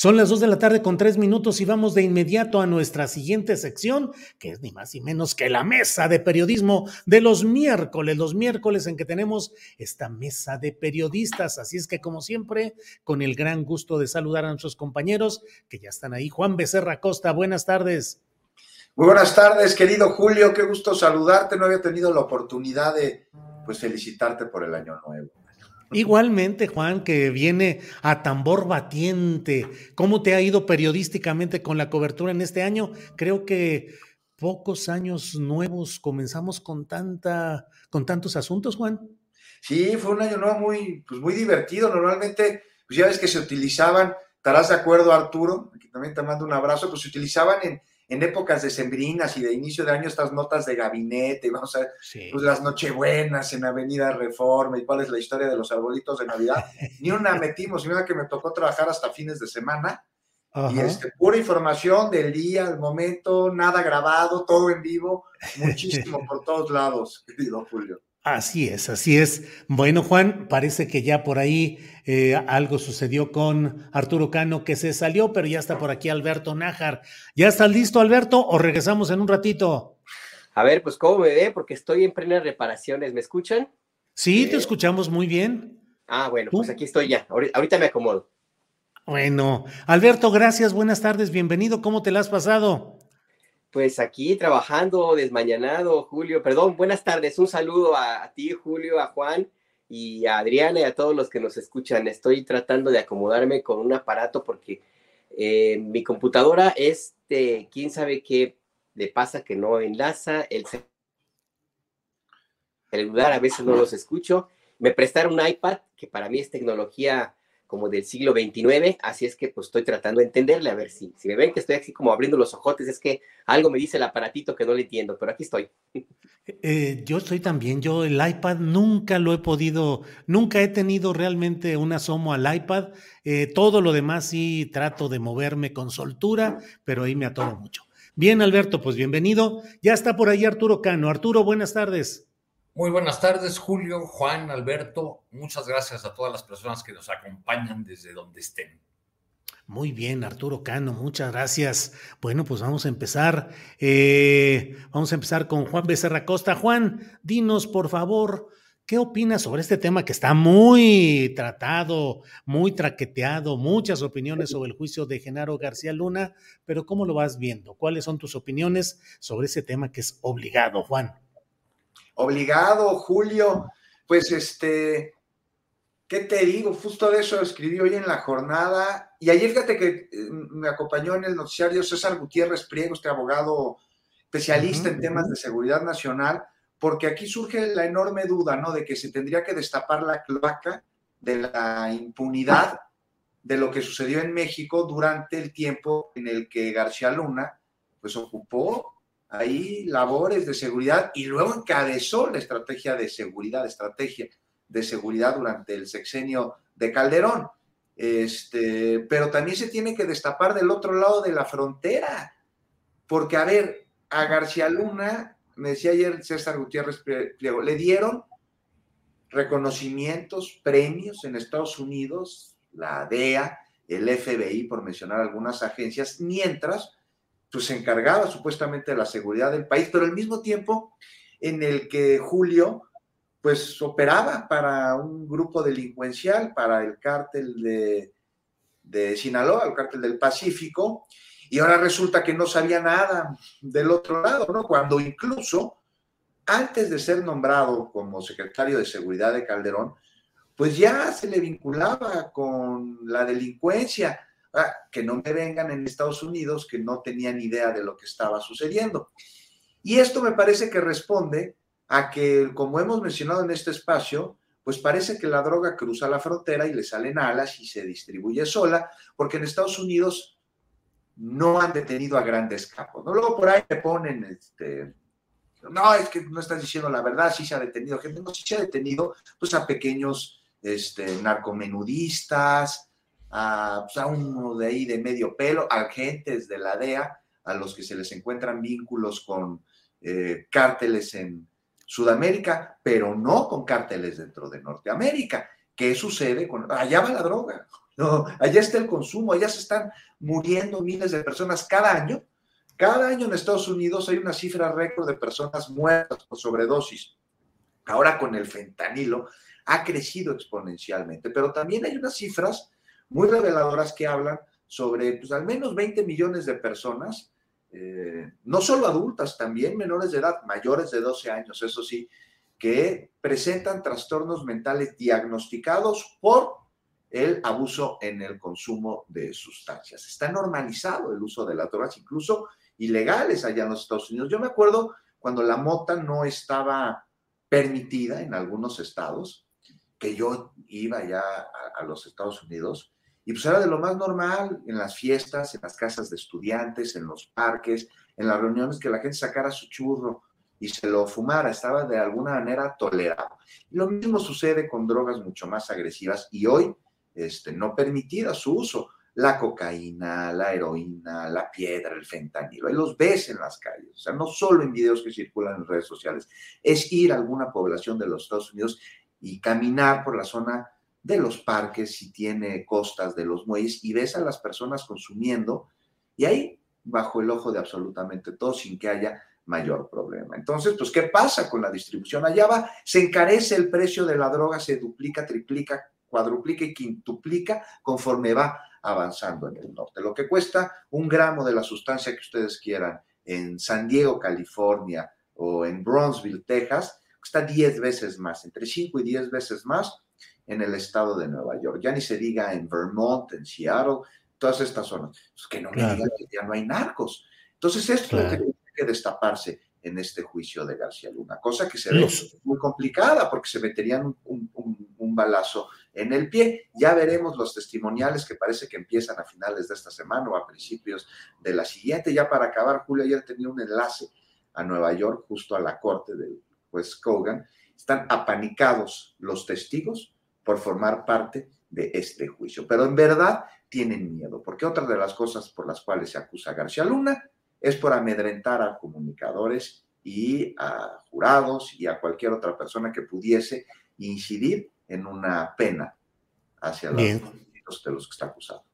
Son las 2 de la tarde con 3 minutos y vamos de inmediato a nuestra siguiente sección, que es ni más ni menos que la mesa de periodismo de los miércoles, los miércoles en que tenemos esta mesa de periodistas. Así es que, como siempre, con el gran gusto de saludar a nuestros compañeros que ya están ahí. Juan Becerra Costa, buenas tardes. Muy buenas tardes, querido Julio, qué gusto saludarte. No había tenido la oportunidad de pues felicitarte por el año nuevo. Igualmente, Juan, que viene a tambor batiente. ¿Cómo te ha ido periodísticamente con la cobertura en este año? Creo que pocos años nuevos comenzamos con tanta, con tantos asuntos, Juan. Sí, fue un año nuevo muy, pues muy divertido. Normalmente, pues ya ves que se utilizaban, estarás de acuerdo, Arturo, aquí también te mando un abrazo, pues se utilizaban en, en épocas decembrinas y de inicio de año estas notas de gabinete, vamos a ver pues, las nochebuenas en Avenida Reforma y cuál es la historia de los arbolitos de Navidad. Ni una metimos, y mira que me tocó trabajar hasta fines de semana. Y este, pura información del día, el momento, nada grabado, todo en vivo, muchísimo por todos lados, querido Julio. Así es, así es. Bueno, Juan, parece que ya por ahí eh, algo sucedió con Arturo Cano que se salió, pero ya está por aquí Alberto Nájar. ¿Ya estás listo, Alberto, o regresamos en un ratito? A ver, pues cómo me ve, porque estoy en plenas reparaciones. ¿Me escuchan? Sí, te escuchamos muy bien. Ah, bueno, pues aquí estoy ya. Ahorita me acomodo. Bueno, Alberto, gracias, buenas tardes, bienvenido. ¿Cómo te la has pasado? Pues aquí trabajando desmañanado, Julio. Perdón, buenas tardes. Un saludo a, ti, Julio, a Juan y a Adriana y a todos los que nos escuchan. Estoy tratando de acomodarme con un aparato porque eh, mi computadora, este, quién sabe qué le pasa que no enlaza. El celular a veces no los escucho. Me prestaron un iPad, que para mí es tecnología como del siglo XXIX, así es que pues estoy tratando de entenderle, a ver si, si me ven que estoy así como abriendo los ojotes, es que algo me dice el aparatito que no le entiendo, pero aquí estoy. Eh, yo estoy también, yo el iPad nunca lo he podido, nunca he tenido realmente un asomo al iPad, eh, todo lo demás sí trato de moverme con soltura, pero ahí me atoro mucho. Bien, Alberto, pues bienvenido. Ya está por ahí Arturo Cano. Arturo, buenas tardes. Muy buenas tardes, Julio, Juan, Alberto. Muchas gracias a todas las personas que nos acompañan desde donde estén. Muy bien, Arturo Cano, muchas gracias. Bueno, pues vamos a empezar. Eh, vamos a empezar con Juan Becerra Costa. Juan, dinos, por favor, ¿qué opinas sobre este tema que está muy tratado, muy traqueteado, muchas opiniones sobre el juicio de Genaro García Luna, pero ¿cómo lo vas viendo? ¿Cuáles son tus opiniones sobre ese tema que es obligado, Juan? Obligado, Julio, pues este, ¿qué te digo? Justo de eso escribí hoy en la jornada. Y ayer fíjate que eh, me acompañó en el noticiario César Gutiérrez Priego, este abogado especialista en temas de seguridad nacional, porque aquí surge la enorme duda, ¿no? De que se tendría que destapar la cloaca de la impunidad de lo que sucedió en México durante el tiempo en el que García Luna, pues ocupó ahí labores de seguridad y luego encabezó la estrategia de seguridad, estrategia de seguridad durante el sexenio de Calderón. Este, pero también se tiene que destapar del otro lado de la frontera, porque a ver, a García Luna, me decía ayer César Gutiérrez Pliego, le dieron reconocimientos, premios en Estados Unidos, la DEA, el FBI, por mencionar algunas agencias, mientras pues, se encargaba supuestamente de la seguridad del país, pero al mismo tiempo en el que Julio pues operaba para un grupo delincuencial, para el cártel de, de Sinaloa, el cártel del Pacífico, y ahora resulta que no sabía nada del otro lado, ¿no? Cuando incluso antes de ser nombrado como secretario de Seguridad de Calderón, pues ya se le vinculaba con la delincuencia. Que no me vengan en Estados Unidos que no tenían idea de lo que estaba sucediendo. Y esto me parece que responde a que, como hemos mencionado en este espacio, pues parece que la droga cruza la frontera y le salen alas y se distribuye sola, porque en Estados Unidos no han detenido a grandes capos. ¿no? Luego por ahí te ponen, este, no, es que no estás diciendo la verdad, sí se ha detenido gente, no, sí se ha detenido pues a pequeños este, narcomenudistas, a, pues, a uno de ahí de medio pelo, agentes de la DEA, a los que se les encuentran vínculos con eh, cárteles en Sudamérica, pero no con cárteles dentro de Norteamérica. ¿Qué sucede con allá va la droga? No, allá está el consumo, allá se están muriendo miles de personas cada año. Cada año en Estados Unidos hay una cifra récord de personas muertas por sobredosis. Ahora con el fentanilo ha crecido exponencialmente, pero también hay unas cifras muy reveladoras que hablan sobre pues, al menos 20 millones de personas, eh, no solo adultas, también menores de edad, mayores de 12 años, eso sí, que presentan trastornos mentales diagnosticados por el abuso en el consumo de sustancias. Está normalizado el uso de las drogas, incluso ilegales allá en los Estados Unidos. Yo me acuerdo cuando la mota no estaba permitida en algunos estados, que yo iba ya a, los Estados Unidos, y pues era de lo más normal en las fiestas, en las casas de estudiantes, en los parques, en las reuniones, que la gente sacara su churro y se lo fumara, estaba de alguna manera tolerado. Lo mismo sucede con drogas mucho más agresivas y hoy este, no permitida su uso. La cocaína, la heroína, la piedra, el fentanilo. Ahí los ves en las calles. O sea, no solo en videos que circulan en redes sociales. Es ir a alguna población de los Estados Unidos y caminar por la zona de los parques, si tiene costas de los muelles, y ves a las personas consumiendo, y ahí bajo el ojo de absolutamente todo, sin que haya mayor problema. Entonces, pues, ¿qué pasa con la distribución? Allá va, se encarece el precio de la droga, se duplica, triplica, cuadruplica y quintuplica conforme va avanzando en el norte. Lo que cuesta un gramo de la sustancia que ustedes quieran en San Diego, California o en Bronzeville, Texas, cuesta 10 veces más, entre 5 y 10 veces más en el estado de Nueva York. Ya ni se diga en Vermont, en Seattle, todas estas zonas. Pues que no me digan que ya no hay narcos. Entonces, esto es lo que tiene que destaparse en este juicio de García Luna, cosa que se ve muy complicada porque se meterían un, un, balazo en el pie. Ya veremos los testimoniales que parece que empiezan a finales de esta semana o a principios de la siguiente. Ya para acabar, Julio ayer tenía un enlace a Nueva York, justo a la corte del juez Kogan. Están apanicados los testigos por formar parte de este juicio, pero en verdad tienen miedo, porque otra de las cosas por las cuales se acusa a García Luna es por amedrentar a comunicadores y a jurados y a cualquier otra persona que pudiese incidir en una pena hacia los, de los que está acusado.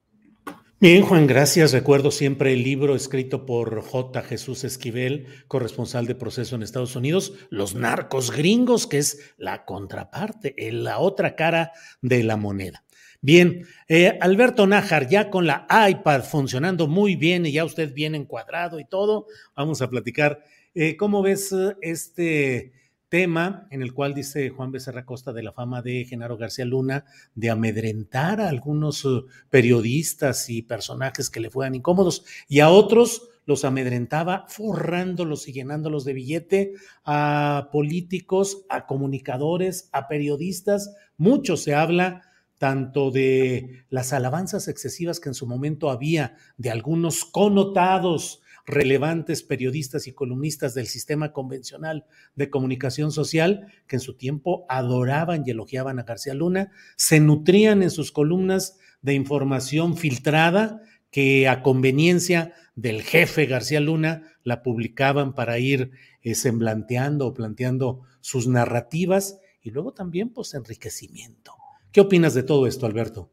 Bien, Juan, gracias. Recuerdo siempre el libro escrito por J. Jesús Esquivel, corresponsal de proceso en Estados Unidos, Los narcos gringos, que es la contraparte, la otra cara de la moneda. Bien, eh, Alberto Nájar, ya con la iPad funcionando muy bien y ya usted bien encuadrado y todo, vamos a platicar. Eh, ¿Cómo ves eh, este tema en el cual dice Juan Becerra Costa de la fama de Genaro García Luna de amedrentar a algunos periodistas y personajes que le fueran incómodos y a otros los amedrentaba forrándolos y llenándolos de billete a políticos, a comunicadores, a periodistas? Mucho se habla tanto de las alabanzas excesivas que en su momento había de algunos connotados relevantes periodistas y columnistas del sistema convencional de comunicación social que en su tiempo adoraban y elogiaban a García Luna, se nutrían en sus columnas de información filtrada que a conveniencia del jefe García Luna la publicaban para ir eh, semblanteando o planteando sus narrativas y luego también pues enriquecimiento. ¿Qué opinas de todo esto, Alberto?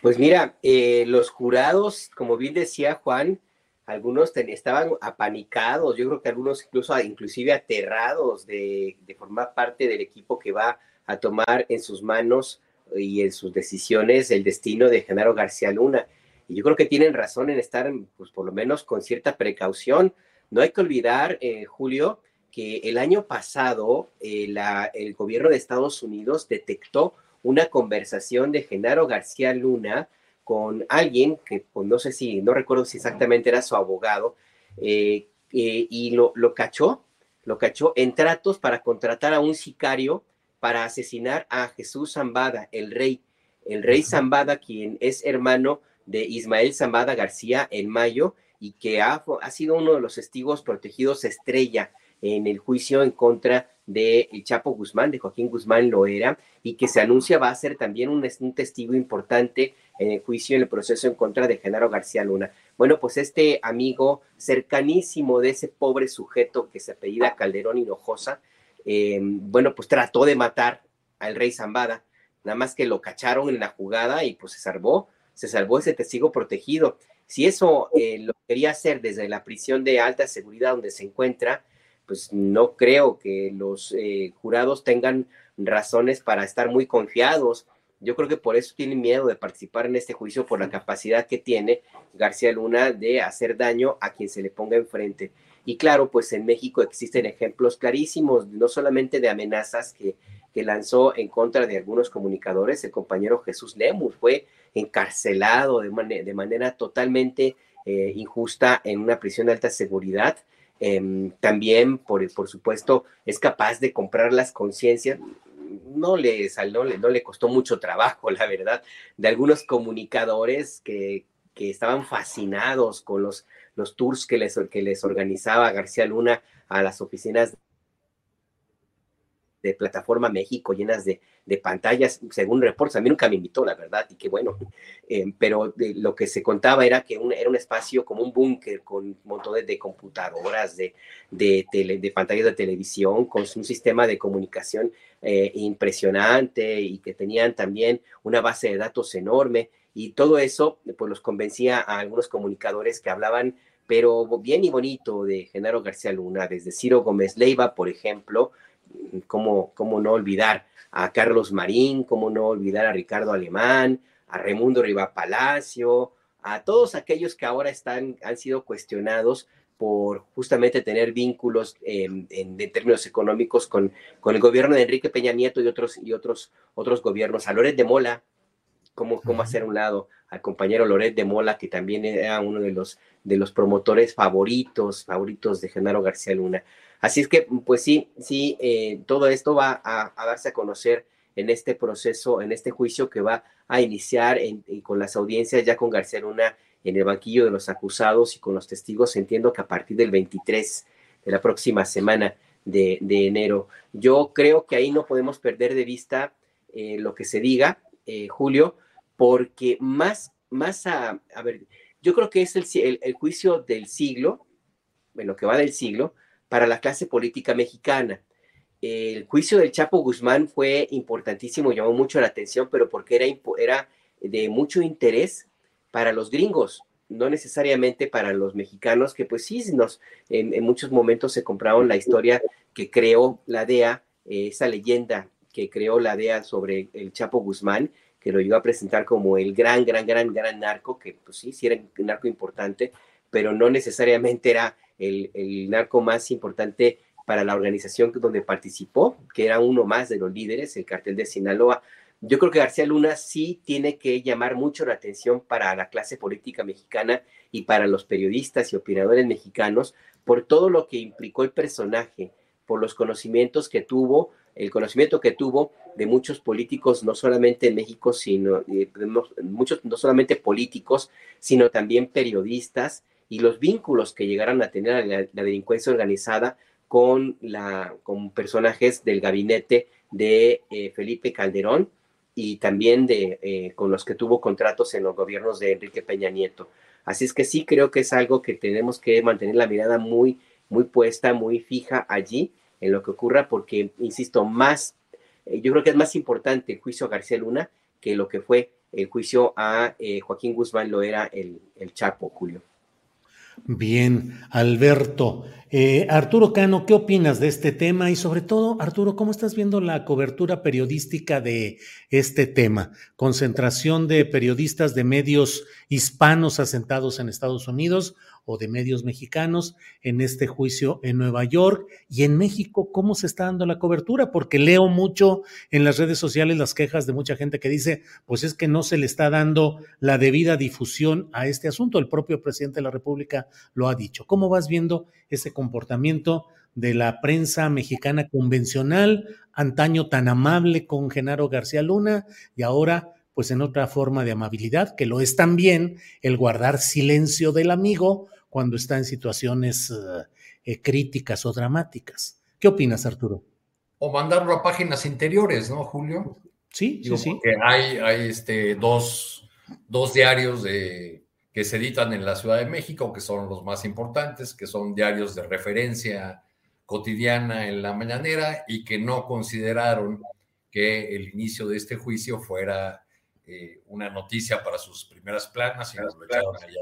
Pues mira, eh, los jurados, como bien decía Juan, algunos estaban apanicados, yo creo que algunos incluso inclusive aterrados de, de, formar parte del equipo que va a tomar en sus manos y en sus decisiones el destino de Genaro García Luna. Y yo creo que tienen razón en estar, pues por lo menos con cierta precaución. No hay que olvidar, eh, Julio, que el año pasado eh, la, el gobierno de Estados Unidos detectó una conversación de Genaro García Luna con alguien que, pues no sé si, no recuerdo si exactamente era su abogado, eh, y lo, lo cachó, lo cachó en tratos para contratar a un sicario para asesinar a Jesús Zambada, el rey, el rey Zambada, quien es hermano de Ismael Zambada García en mayo y que ha, ha sido uno de los testigos protegidos estrella en el juicio en contra de el Chapo Guzmán, de Joaquín Guzmán lo era, y que se anuncia va a ser también un, un, testigo importante en el juicio, en el proceso en contra de Genaro García Luna. Bueno, pues este amigo cercanísimo de ese pobre sujeto que se apellida Calderón Hinojosa, eh, bueno, pues trató de matar al rey Zambada, nada más que lo cacharon en la jugada y pues se salvó, se salvó ese testigo protegido. Si eso eh, lo quería hacer desde la prisión de alta seguridad donde se encuentra, pues no creo que los eh, jurados tengan razones para estar muy confiados. Yo creo que por eso tienen miedo de participar en este juicio, por la capacidad que tiene García Luna de hacer daño a quien se le ponga enfrente. Y claro, pues en México existen ejemplos clarísimos, no solamente de amenazas que, que lanzó en contra de algunos comunicadores, el compañero Jesús Lemus fue encarcelado de, de manera totalmente eh, injusta en una prisión de alta seguridad. Eh, también, por, por supuesto, es capaz de comprar las conciencias, no le, no, le, no le costó mucho trabajo, la verdad, de algunos comunicadores que, que estaban fascinados con los los tours que les, que les organizaba García Luna a las oficinas de Plataforma México llenas de, pantallas, según reportes, a mí nunca me invitó, la verdad, y qué bueno, eh, pero lo que se contaba era que era un espacio como un búnker con montones de computadoras, de, de, de, pantallas de televisión, con un sistema de comunicación eh, impresionante y que tenían también una base de datos enorme. Y todo eso pues los convencía a algunos comunicadores que hablaban pero bien y bonito de Genaro García Luna, desde Ciro Gómez Leiva, por ejemplo, cómo, cómo no olvidar a Carlos Marín, cómo no olvidar a Ricardo Alemán, a Raimundo Riva Palacio, a todos aquellos que ahora están, han sido cuestionados por justamente tener vínculos en, términos económicos con, con el gobierno de Enrique Peña Nieto y otros, y otros, otros gobiernos. A Loret de Mola, cómo, cómo hacer un lado al compañero Loret de Mola, que también era uno de los, de los promotores favoritos, favoritos de Genaro García Luna. Así es que, pues sí, sí, eh, todo esto va a, darse a conocer en este proceso, en este juicio que va a iniciar con las audiencias ya con García Luna en el banquillo de los acusados y con los testigos. Entiendo que a partir del 23 de la próxima semana de, enero. Yo creo que ahí no podemos perder de vista eh, lo que se diga, eh, Julio, porque más, más a, ver, yo creo que es el, el, juicio del siglo, en lo que va del siglo, para la clase política mexicana. El juicio del Chapo Guzmán fue importantísimo, llamó mucho la atención, pero porque era, era de mucho interés para los gringos, no necesariamente para los mexicanos, que pues sí, nos, en, en muchos momentos se compraron la historia que creó la DEA, esa leyenda que creó la DEA sobre el Chapo Guzmán, que lo iba a presentar como el gran, gran, gran, gran narco, que pues sí, sí era un narco importante, pero no necesariamente era el, el narco más importante para la organización donde participó, que era uno más de los líderes, el cartel de Sinaloa. Yo creo que García Luna sí tiene que llamar mucho la atención para la clase política mexicana y para los periodistas y opinadores mexicanos por todo lo que implicó el personaje, por los conocimientos que tuvo, el conocimiento que tuvo de muchos políticos, no solamente en México, sino eh, muchos, no solamente políticos, sino también periodistas y los vínculos que llegaron a tener la, delincuencia organizada con, la, con personajes del gabinete de eh, Felipe Calderón y también de, eh, con los que tuvo contratos en los gobiernos de Enrique Peña Nieto. Así es que sí creo que es algo que tenemos que mantener la mirada muy, muy puesta, muy fija allí en lo que ocurra, porque, insisto, más, eh, yo creo que es más importante el juicio a García Luna que lo que fue el juicio a eh, Joaquín Guzmán lo era el, el Chapo, Julio. Bien, Alberto. Eh, Arturo Cano, ¿qué opinas de este tema? Y sobre todo, Arturo, ¿cómo estás viendo la cobertura periodística de este tema? Concentración de periodistas de medios hispanos asentados en Estados Unidos o de medios mexicanos en este juicio en Nueva York y en México, ¿cómo se está dando la cobertura? Porque leo mucho en las redes sociales las quejas de mucha gente que dice, pues es que no se le está dando la debida difusión a este asunto. El propio presidente de la República lo ha dicho. ¿Cómo vas viendo ese comportamiento de la prensa mexicana convencional, antaño tan amable con Genaro García Luna y ahora pues en otra forma de amabilidad, que lo es también el guardar silencio del amigo cuando está en situaciones eh, eh, críticas o dramáticas. ¿Qué opinas, Arturo? O mandarlo a páginas interiores, ¿no, Julio? Sí, sí, sí. Porque hay, hay este, dos, dos diarios de, que se editan en la Ciudad de México, que son los más importantes, que son diarios de referencia cotidiana en la mañanera y que no consideraron que el inicio de este juicio fuera eh, una noticia para sus primeras planas y lo echaron allá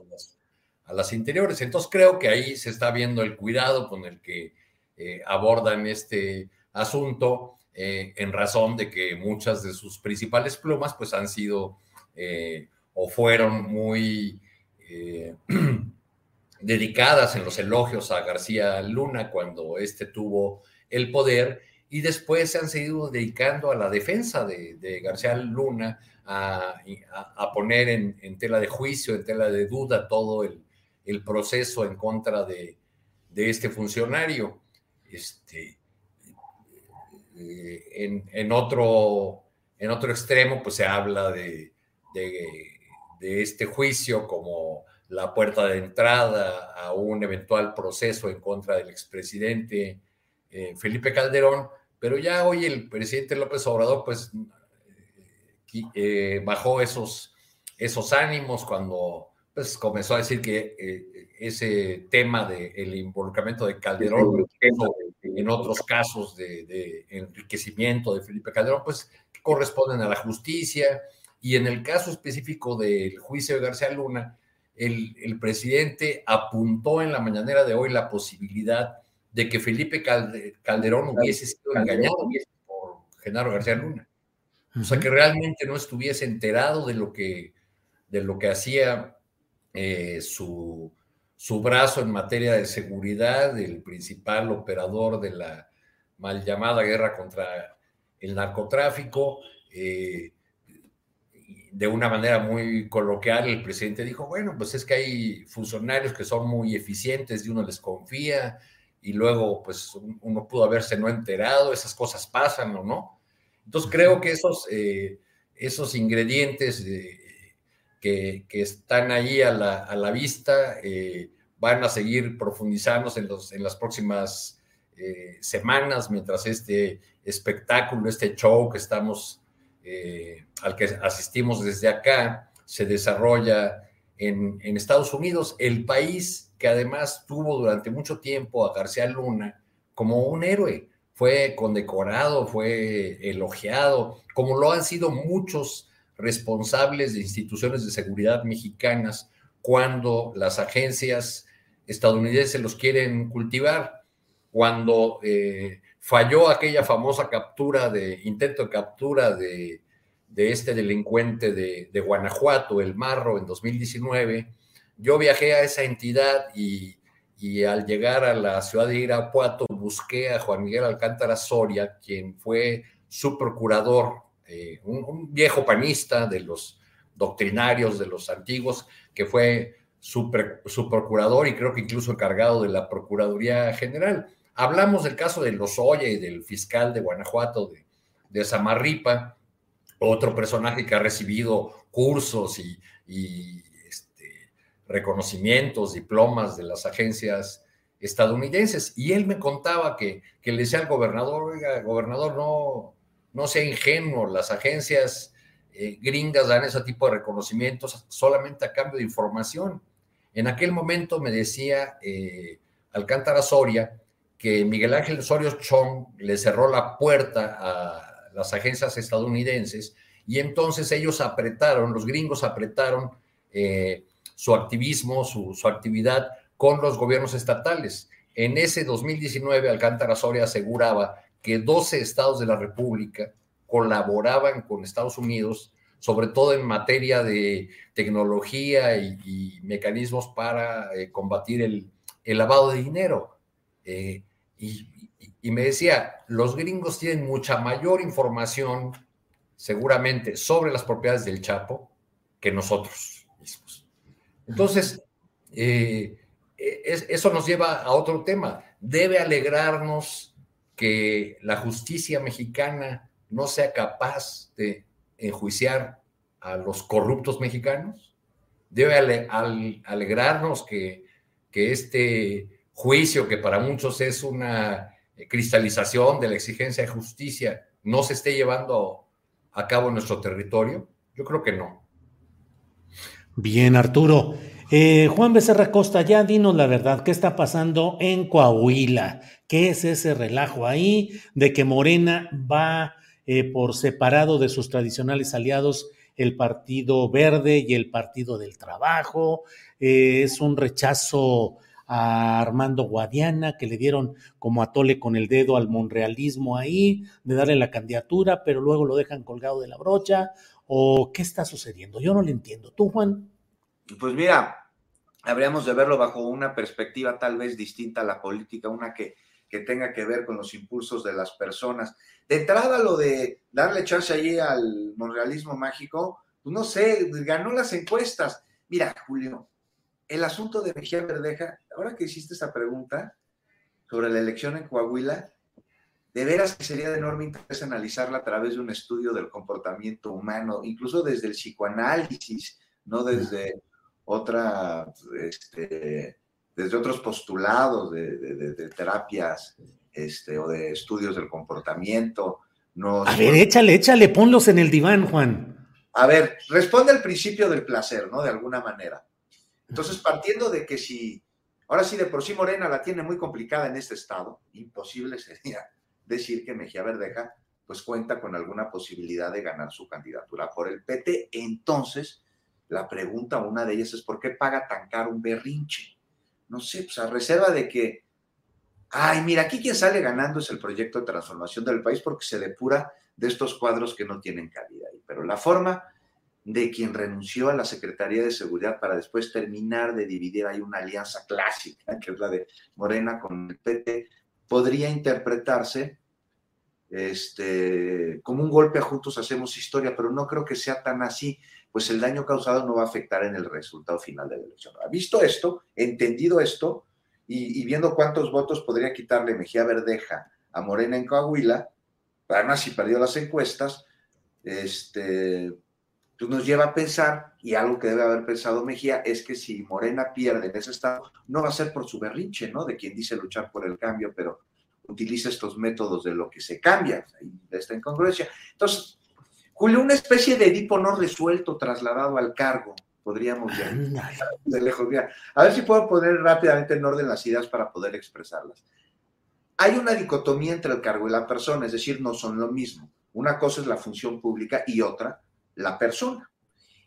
a las, interiores. Entonces creo que ahí se está viendo el cuidado con el que eh, abordan este asunto eh, en razón de que muchas de sus principales plumas pues han sido o fueron muy dedicadas en los elogios a García Luna cuando éste tuvo el poder y después se han seguido dedicando a la defensa de García Luna, a, poner en, tela de juicio, en tela de duda todo el, proceso en contra de, este funcionario. Este, eh, en, otro, en otro extremo, pues se habla de, este juicio como la puerta de entrada a un eventual proceso en contra del expresidente eh, Felipe Calderón, pero ya hoy el presidente López Obrador, pues eh, bajó esos, esos ánimos cuando pues, comenzó a decir que eh, ese tema del involucramiento de Calderón en otros casos de, enriquecimiento de Felipe Calderón, pues corresponden a la justicia. Y en el caso específico del juicio de García Luna, el, el presidente apuntó en la mañanera de hoy la posibilidad de que Felipe Calderón hubiese sido engañado por Genaro García Luna. O sea, que realmente no estuviese enterado de lo que, de lo que hacía eh, su, su brazo en materia de seguridad, el principal operador de la mal llamada guerra contra el narcotráfico. Eh, de una manera muy coloquial, el presidente dijo, bueno, pues es que hay funcionarios que son muy eficientes y uno les confía y luego pues uno pudo haberse no enterado, esas cosas pasan o no. Entonces creo que esos, eh, esos ingredientes que, están ahí a la, vista eh, van a seguir profundizándose en, los, en las próximas eh, semanas mientras este espectáculo, este show que estamos, al que asistimos desde acá, se desarrolla en Estados Unidos, el país que además tuvo durante mucho tiempo a García Luna como un héroe. Fue condecorado, fue elogiado, como lo han sido muchos responsables de instituciones de seguridad mexicanas cuando las agencias estadounidenses los quieren cultivar. Cuando eh, falló aquella famosa captura de intento de captura de, este delincuente de, de, Guanajuato, el Marro, en 2019, yo viajé a esa entidad y y al llegar a la ciudad de Irapuato busqué a Juan Miguel Alcántara Soria, quien fue su procurador, eh, un, viejo panista de los doctrinarios, de los antiguos, que fue su, procurador y creo que incluso encargado de la Procuraduría General. Hablamos del caso de Lozoya y del fiscal de Guanajuato, de, de Samarripa, otro personaje que ha recibido cursos y, reconocimientos, diplomas de las agencias estadounidenses. Y él me contaba que, que le decía al gobernador, oiga, gobernador, no, no sea ingenuo, las agencias eh, gringas dan ese tipo de reconocimientos solamente a cambio de información. En aquel momento me decía eh, Alcántara Soria que Miguel Ángel Osorio Chong le cerró la puerta a las agencias estadounidenses Y entonces ellos apretaron, los gringos apretaron eh, su activismo, su, su, actividad con los gobiernos estatales. En ese 2019, Alcántara Soria aseguraba que 12 estados de la República colaboraban con Estados Unidos, sobre todo en materia de tecnología y, mecanismos para eh, combatir el, lavado de dinero. Eh, y, me decía, los gringos tienen mucha mayor información seguramente sobre las propiedades del Chapo que nosotros mismos. Entonces, eh, eso nos lleva a otro tema. Debe alegrarnos que la justicia mexicana no sea capaz de enjuiciar a los corruptos mexicanos. Debe alegrarnos que, que este juicio, que para muchos es una cristalización de la exigencia de justicia, no se esté llevando a cabo en nuestro territorio? Yo creo que no. Bien, Arturo. Eh, Juan Becerra Costa, ya dinos la verdad, ¿qué está pasando en Coahuila? ¿Qué es ese relajo ahí de que Morena va eh, por separado de sus tradicionales aliados, el Partido Verde y el Partido del Trabajo? Eh, es un rechazo a Armando Guadiana, que le dieron como atole con el dedo al monrealismo ahí, de darle la candidatura, pero luego lo dejan colgado de la brocha, o qué está sucediendo? Yo no lo entiendo. ¿Tú, Juan? Pues mira, habríamos de verlo bajo una perspectiva tal vez distinta a la política, una que, que tenga que ver con los impulsos de las personas. De entrada, lo de darle chance allí al monrealismo mágico, pues no sé, ganó las encuestas. Mira, Julio, el asunto de Mejía Verdeja, ahora que hiciste esa pregunta sobre la elección en Coahuila, de veras que sería de enorme interés analizarla a través de un estudio del comportamiento humano, incluso desde el psicoanálisis, no desde otra, este, desde otros postulados de, terapias este, o de estudios del comportamiento. a ver, échale, échale, ponlos en el diván, Juan. A ver, responde al principio del placer, ¿no? De alguna manera. Entonces, partiendo de que si, ahora sí de por sí Morena la tiene muy complicada en este estado, imposible sería decir que Mejía Verdeja pues cuenta con alguna posibilidad de ganar su candidatura por el PT. Entonces, la pregunta, una de ellas es, ¿por qué paga tan caro un berrinche? No sé, pues a reserva de que, ay, mira, aquí quien sale ganando es el proyecto de transformación del país porque se depura de estos cuadros que no tienen calidad. Pero la forma de quien renunció a la Secretaría de Seguridad para después terminar de dividir hay una alianza clásica, que es la de Morena con el PT, podría interpretarse este, como un golpe a juntos hacemos historia, pero no creo que sea tan así, pues el daño causado no va a afectar en el resultado final de la elección. Visto esto, entendido esto, y, viendo cuántos votos podría quitarle Mejía Verdeja a Morena en Coahuila, además si perdió las encuestas, este, pues nos lleva a pensar, y algo que debe haber pensado Mejía, es que si Morena pierde en ese estado, no va a ser por su berrinche, ¿no? De quien dice luchar por el cambio, pero utiliza estos métodos de lo que se cambia, de esta incongruencia. Entonces, Julio, una especie de Edipo no resuelto trasladado al cargo, podríamos ver de lejos. a ver si puedo poner rápidamente en orden las ideas para poder expresarlas. Hay una dicotomía entre el cargo y la persona, es decir, no son lo mismo. Una cosa es la función pública y otra la persona.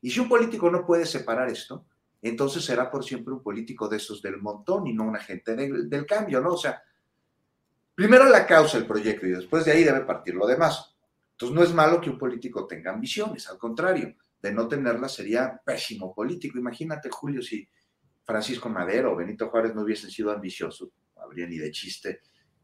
Y si un político no puede separar esto, entonces será por siempre un político de esos del montón y no un agente del cambio, ¿no? O sea, primero la causa, el proyecto, y después de ahí debe partir lo demás. Entonces no es malo que un político tenga ambiciones, al contrario, de no tenerlas sería pésimo político. Imagínate, Julio, si Francisco Madero o Benito Juárez no hubiesen sido ambiciosos, no habría ni de chiste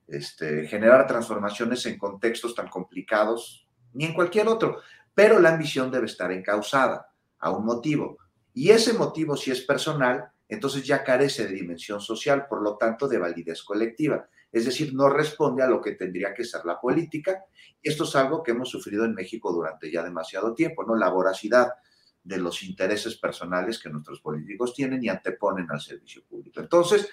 este, generar transformaciones en contextos tan complicados, ni en cualquier otro pero la ambición debe estar encausada a un motivo. Y ese motivo, si es personal, entonces ya carece de dimensión social, por lo tanto, de validez colectiva. Es decir, no responde a lo que tendría que ser la política. Y esto es algo que hemos sufrido en México durante ya demasiado tiempo, ¿no? La voracidad de los intereses personales que nuestros políticos tienen y anteponen al servicio público. Entonces,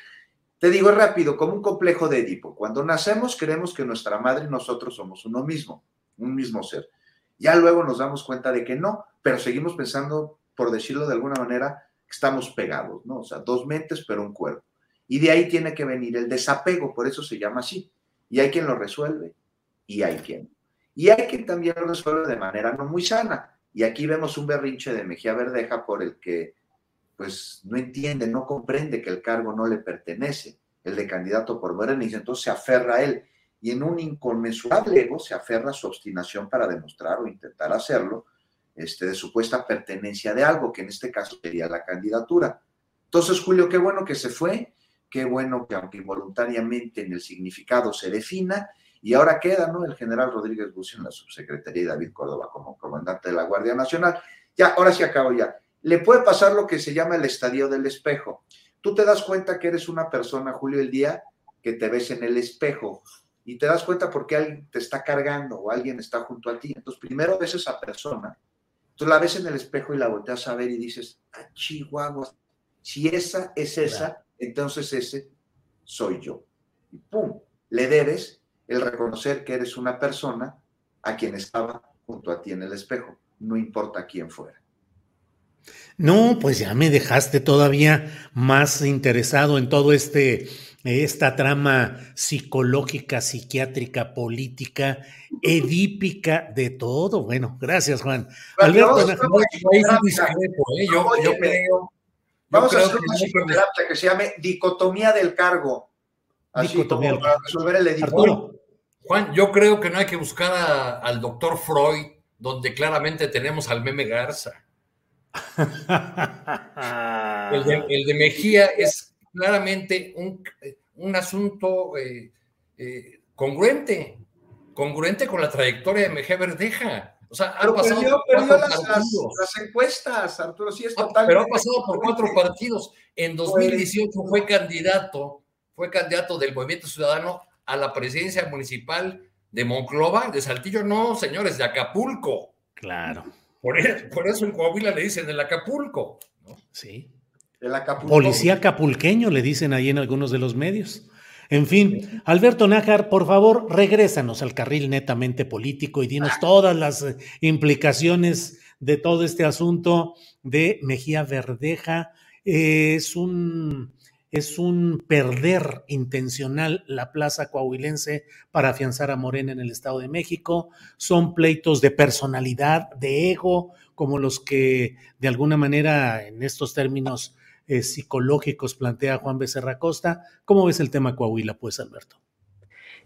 te digo rápido, como un complejo de Edipo. Cuando nacemos creemos que nuestra madre y nosotros somos uno mismo, un mismo ser. Ya luego nos damos cuenta de que no, pero seguimos pensando, por decirlo de alguna manera, que estamos pegados, ¿no? O sea, dos mentes, pero un cuerpo. Y de ahí tiene que venir el desapego, por eso se llama así. Y hay quien lo resuelve y hay quien. Y hay que también resolver de manera no muy sana. Y aquí vemos un berrinche de Mejía Verdeja por el que pues no entiende, no comprende que el cargo no le pertenece, el de candidato por Morena, entonces se aferra a él. Y en un inconmensurable ego se aferra a su obstinación para demostrar o intentar hacerlo, este, de supuesta pertenencia de algo, que en este caso sería la candidatura. Entonces, Julio, qué bueno que se fue, qué bueno que aunque involuntariamente en el significado se defina, y ahora queda, ¿no? El general Rodríguez Bucio en la subsecretaría y David Córdoba como comandante de la Guardia Nacional. Ya, ahora sí acabo ya. Le puede pasar lo que se llama el estadio del espejo. Tú te das cuenta que eres una persona, Julio, el día que te ves en el espejo y te das cuenta porque alguien te está cargando o alguien está junto a ti. Entonces, primero ves a esa persona, tú la ves en el espejo y la volteas a ver y dices, ah, chihuahua, si esa es esa, entonces ese soy yo. Y pum, le debes el reconocer que eres una persona a quien estaba junto a ti en el espejo, no importa quién fuera. No, pues ya me dejaste todavía más interesado en todo este esta trama psicológica, psiquiátrica, política, edípica, de todo. Bueno, gracias, Juan. Alberto, yo, creo Vamos a hacer una psicoterapia que se llame dicotomía del cargo. Así dicotomía como para resolver el editor. Juan, yo creo que no hay que buscar al doctor Freud, donde claramente tenemos al meme Garza. el, de, Mejía es claramente un, un asunto eh, eh, congruente, congruente con la trayectoria de Mejía Verdeja. O sea, ha pasado perdió, las, encuestas, Arturo, sí es ah, totalmente. Pero ha pasado por cuatro partidos. En 2018 pues fue candidato, fue candidato del Movimiento Ciudadano a la presidencia municipal de Monclova, de Saltillo, no, señores, de Acapulco. Claro. Por, e, eso en Coahuila le dicen el Acapulco. Sí. El Acapulco. Policía acapulqueño le dicen ahí en algunos de los medios. En fin, Alberto Nájar, por favor, regrésanos al carril netamente político y dinos todas las eh, implicaciones de todo este asunto de Mejía Verdeja. es un es un perder intencional la plaza coahuilense para afianzar a Morena en el Estado de México. Son pleitos de personalidad, de ego, como los que de alguna manera en estos términos eh, psicológicos plantea Juan Becerra Costa. ¿Cómo ves el tema Coahuila, pues, Alberto?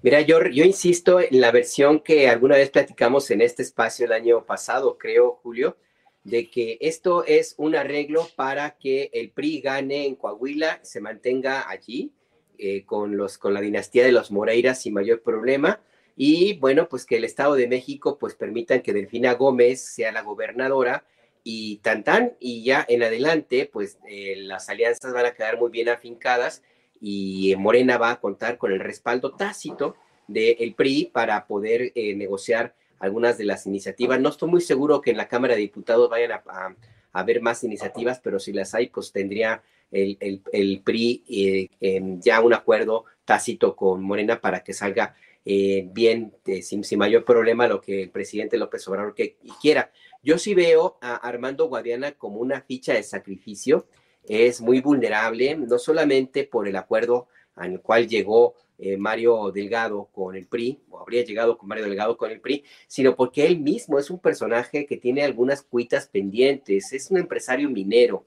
Mira, yo, insisto en la versión que alguna vez platicamos en este espacio el año pasado, creo, Julio, de que esto es un arreglo para que el PRI gane en Coahuila, se mantenga allí eh, con, los, con la dinastía de los Moreiras sin mayor problema. Y bueno, pues que el Estado de México pues permitan que Delfina Gómez sea la gobernadora y tan tan, y ya en adelante, pues eh, las alianzas van a quedar muy bien afincadas y Morena va a contar con el respaldo tácito del PRI para poder eh, negociar algunas de las iniciativas. No estoy muy seguro que en la Cámara de Diputados vayan a, haber más iniciativas, pero si las hay, pues tendría el, el, PRI eh, ya un acuerdo tácito con Morena para que salga bien, sin, sin, mayor problema, lo que el presidente López Obrador que, quiera. Yo sí veo a Armando Guadiana como una ficha de sacrificio. Es muy vulnerable, no solamente por el acuerdo al cual llegó eh, Mario Delgado con el PRI, o habría llegado con Mario Delgado con el PRI, sino porque él mismo es un personaje que tiene algunas cuitas pendientes, es un empresario minero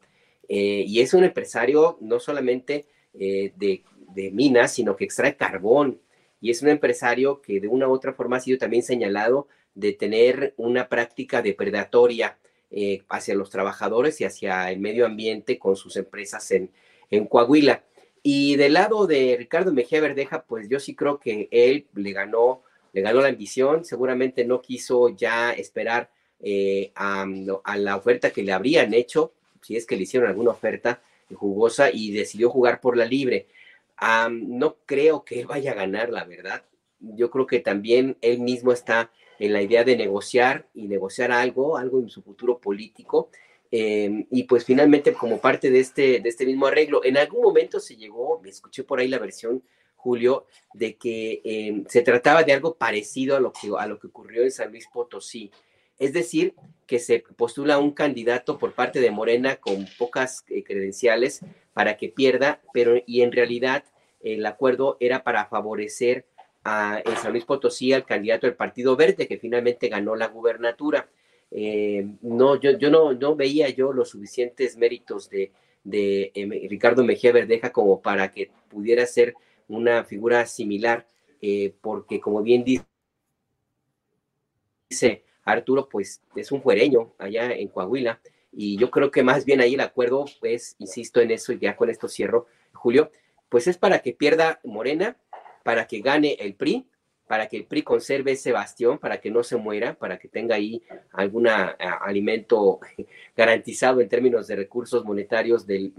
eh, y es un empresario no solamente eh, de, de minas, sino que extrae carbón y es un empresario que de una u otra forma ha sido también señalado de tener una práctica depredatoria eh, hacia los trabajadores y hacia el medio ambiente con sus empresas en, en Coahuila. Y del lado de Ricardo Mejía Verdeja, pues yo sí creo que él le ganó, le ganó la ambición, seguramente no quiso ya esperar eh, a, la oferta que le habrían hecho, si es que le hicieron alguna oferta jugosa y decidió jugar por la libre. No creo que él vaya a ganar, la verdad. Yo creo que también él mismo está en la idea de negociar y negociar algo, algo en su futuro político. Em, y pues finalmente, como parte de este, de este mismo arreglo, en algún momento se llegó, me escuché por ahí la versión, Julio, de que em, se trataba de algo parecido a lo, que, a lo que ocurrió en San Luis Potosí. Es decir, que se postula un candidato por parte de Morena con pocas eh, credenciales para que pierda, pero y en realidad el acuerdo era para favorecer a, San Luis Potosí al candidato del Partido Verde, que finalmente ganó la gubernatura. Eh, no, yo, yo no, veía yo los suficientes méritos de, eh, Ricardo Mejía Verdeja como para que pudiera ser una figura similar, eh, porque como bien dice Arturo, pues es un fuereño allá en Coahuila, y yo creo que más bien ahí el acuerdo, pues, insisto en eso y ya con esto cierro, Julio, pues es para que pierda Morena, para que gane el PRI, para que el PRI conserve ese bastión, para que no se muera, para que tenga ahí algún alimento garantizado en términos de recursos monetarios del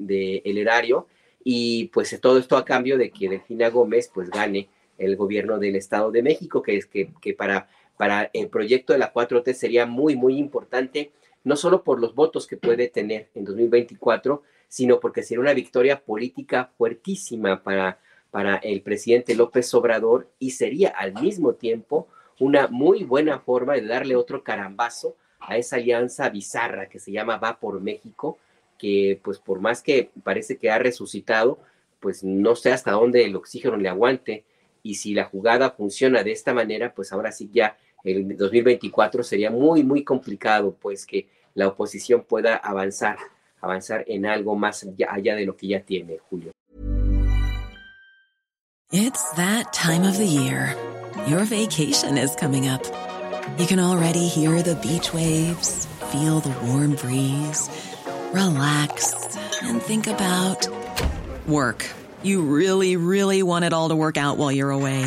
erario, y pues todo esto a cambio de que Delfina Gómez pues gane el gobierno del Estado de México, que es que para, para el proyecto de la 4T sería muy, muy importante, no solo por los votos que puede tener en 2024, sino porque sería una victoria política fuertísima para, para el presidente López Obrador y sería al mismo tiempo una muy buena forma de darle otro carambazo a esa alianza bizarra que se llama Va por México, que pues por más que parece que ha resucitado, pues no sé hasta dónde el oxígeno le aguante. Y si la jugada funciona de esta manera, pues ahora sí ya el 2024 sería muy, muy complicado, pues que la oposición pueda avanzar, avanzar en algo más allá de lo que ya tiene, Julio. It's that time of the year. Your vacation is coming up. You can already hear the beach waves, feel the warm breeze. relax, and think about work. You really, really want it all to work out while you're away.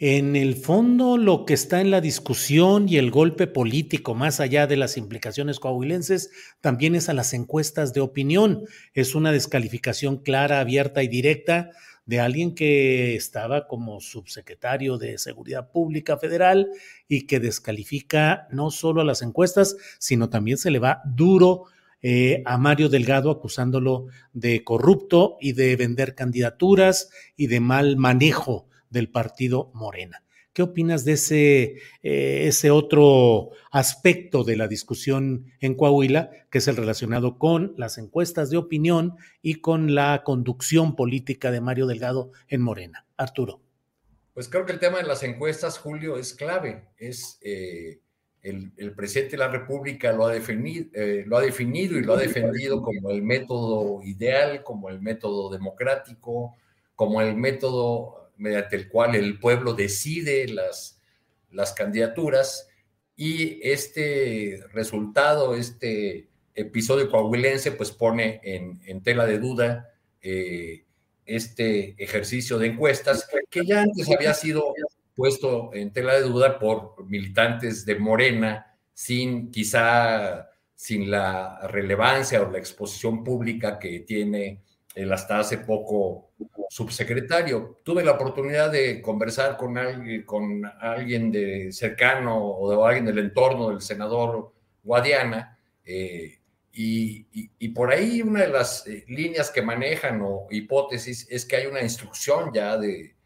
En el fondo, lo que está en la discusión y el golpe político, más allá de las implicaciones coahuilenses, también es a las encuestas de opinión. Es una descalificación clara, abierta y directa de alguien que estaba como subsecretario de Seguridad Pública Federal y que descalifica no solo a las encuestas, sino también se le va duro eh, a Mario Delgado acusándolo de corrupto y de vender candidaturas y de mal manejo del partido Morena. ¿Qué opinas de ese, eh, ese otro aspecto de la discusión en Coahuila, que es el relacionado con las encuestas de opinión y con la conducción política de Mario Delgado en Morena? Arturo. Pues creo que el tema de las encuestas, Julio, es clave. Es eh, el, presidente de la República lo ha, definido, eh, lo ha definido y lo ha defendido como el método ideal, como el método democrático, como el método mediante el cual el pueblo decide las, las candidaturas y este resultado, este episodio coahuilense, pues pone en, tela de duda eh, este ejercicio de encuestas que ya antes había sido puesto en tela de duda por militantes de Morena, sin quizá sin la relevancia o la exposición pública que tiene el hasta hace poco subsecretario. Tuve la oportunidad de conversar con alguien, con alguien de cercano o de alguien del entorno del senador Guadiana, eh, y, por ahí una de las eh, líneas que manejan o hipótesis es que hay una instrucción ya de,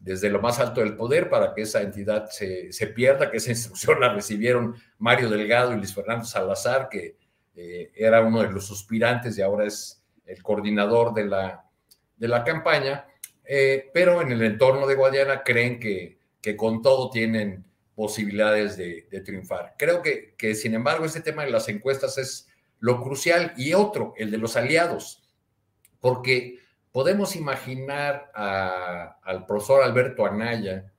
desde lo más alto del poder para que esa entidad se, pierda, que esa instrucción la recibieron Mario Delgado y Luis Fernando Salazar, que eh, era uno de los suspirantes y ahora es el coordinador de la, de la campaña, eh, pero en el entorno de Guadiana creen que, que con todo tienen posibilidades de, triunfar. Creo que, que, sin embargo, este tema de las encuestas es lo crucial y otro, el de los aliados, porque podemos imaginar al profesor Alberto Anaya,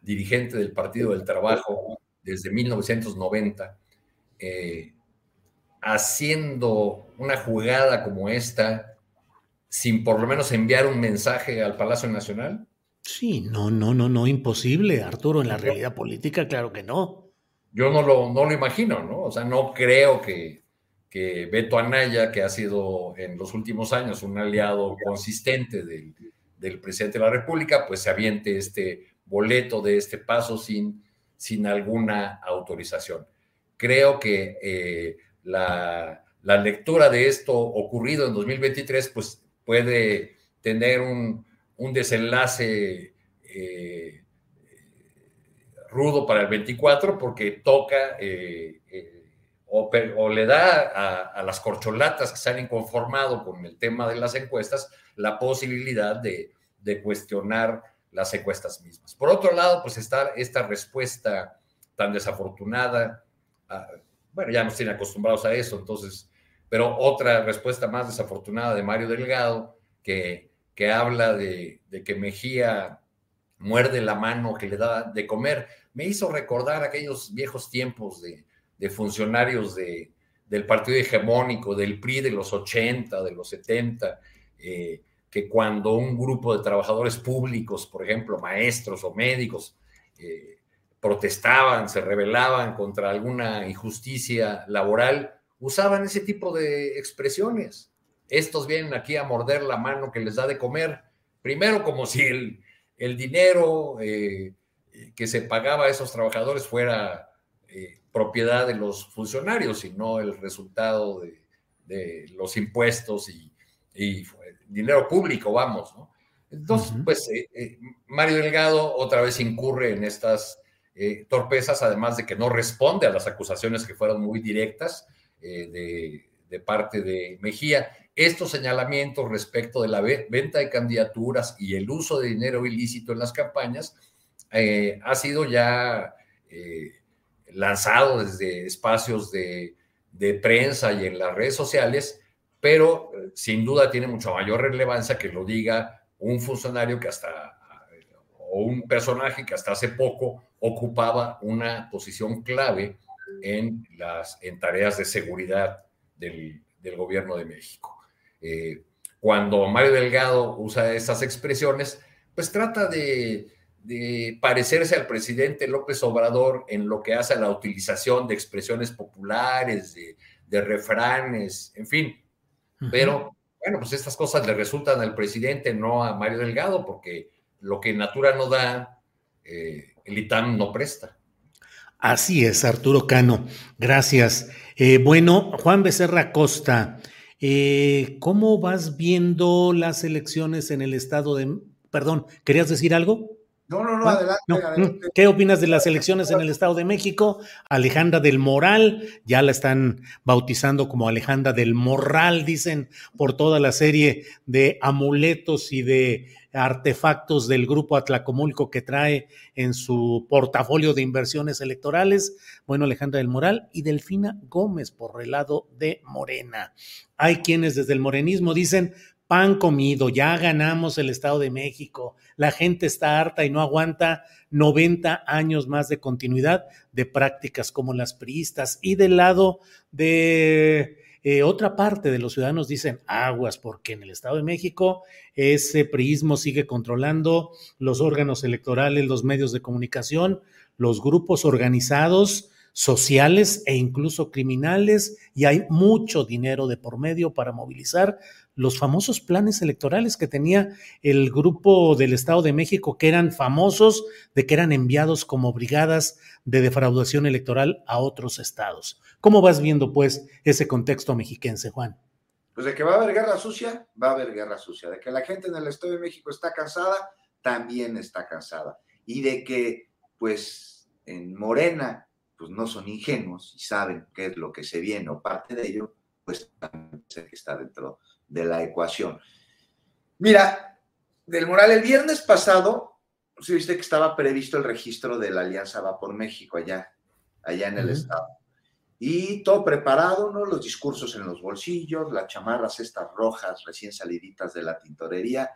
dirigente del Partido del Trabajo desde 1990, eh, haciendo una jugada como esta sin por lo menos enviar un mensaje al Palacio Nacional? Sí, no, no, no, no, imposible, Arturo, en la realidad política, claro que no. Yo no lo, no lo imagino, ¿no? O sea, no creo que, que Beto Anaya, que ha sido en los últimos años un aliado consistente del, del presidente de la República, pues se aviente este boleto de este paso sin, sin alguna autorización. Creo que eh, la, la, lectura de esto ocurrido en 2023, pues puede tener un, un desenlace eh, rudo para el 24 porque toca eh, o, o, le da a, las corcholatas que se han inconformado con el tema de las encuestas la posibilidad de, de cuestionar las encuestas mismas. Por otro lado, pues está esta respuesta tan desafortunada, a, bueno, ya nos tienen acostumbrados a eso, entonces, pero otra respuesta más desafortunada de Mario Delgado, que, que habla de, que Mejía muerde la mano que le da de comer, me hizo recordar aquellos viejos tiempos de, funcionarios de, del partido hegemónico, del PRI de los 80, de los 70, eh, que cuando un grupo de trabajadores públicos, por ejemplo, maestros o médicos, eh, protestaban, se rebelaban contra alguna injusticia laboral, usaban ese tipo de expresiones. Estos vienen aquí a morder la mano que les da de comer, primero como si el, el dinero eh, que se pagaba a esos trabajadores fuera eh, propiedad de los funcionarios y no el resultado de, de los impuestos y, y dinero público, vamos, ¿no? Entonces, uh -huh. pues eh, Mario Delgado otra vez incurre en estas torpezas, además de que no responde a las acusaciones que fueron muy directas eh, de, parte de Mejía. Estos señalamientos respecto de la venta de candidaturas y el uso de dinero ilícito en las campañas eh, ha sido ya eh, lanzado desde espacios de, de prensa y en las redes sociales pero sin duda tiene mucha mayor relevancia que lo diga un funcionario que hasta, o un personaje que hasta hace poco ocupaba una posición clave en, las, en tareas de seguridad del, del gobierno de México. Eh, cuando Mario Delgado usa esas expresiones, pues trata de, de, parecerse al presidente López Obrador en lo que hace a la utilización de expresiones populares, de, de refranes, en fin, pero, bueno, pues estas cosas le resultan al presidente, no a Mario Delgado, porque lo que Natura no da, eh, el ITAM no presta. Así es, Arturo Cano. Gracias. Eh, bueno, Juan Becerra Costa, eh, ¿cómo vas viendo las elecciones en el estado de... Perdón, ¿querías decir algo? No, no, no, adelante, no. adelante, ¿Qué opinas de las elecciones en el Estado de México? Alejandra del Moral, ya la están bautizando como Alejandra del Morral, dicen, por toda la serie de amuletos y de artefactos del grupo Atlacomulco que trae en su portafolio de inversiones electorales. Bueno, Alejandra del Moral y Delfina Gómez por el lado de Morena. Hay quienes desde el morenismo dicen, pan comido, ya ganamos el Estado de México, la gente está harta y no aguanta 90 años más de continuidad de prácticas como las priistas y del lado de eh, otra parte de los ciudadanos dicen aguas porque en el Estado de México ese priismo sigue controlando los órganos electorales, los medios de comunicación, los grupos organizados, sociales e incluso criminales y hay mucho dinero de por medio para movilizar los famosos planes electorales que tenía el grupo del Estado de México, que eran famosos de que eran enviados como brigadas de defraudación electoral a otros estados. ¿Cómo vas viendo, pues, ese contexto mexiquense, Juan? Pues de que va a haber guerra sucia, va a haber guerra sucia. De que la gente en el Estado de México está cansada, también está cansada. Y de que, pues, en Morena, pues no son ingenuos y saben qué es lo que se viene o parte de ello, pues que está dentro de la ecuación. Mira, del Moral, el viernes pasado, se viste que estaba previsto el registro de la Alianza Va por México allá, allá en el uh -huh. estado. Y todo preparado, ¿no? Los discursos en los bolsillos, las chamarras estas rojas recién saliditas de la tintorería.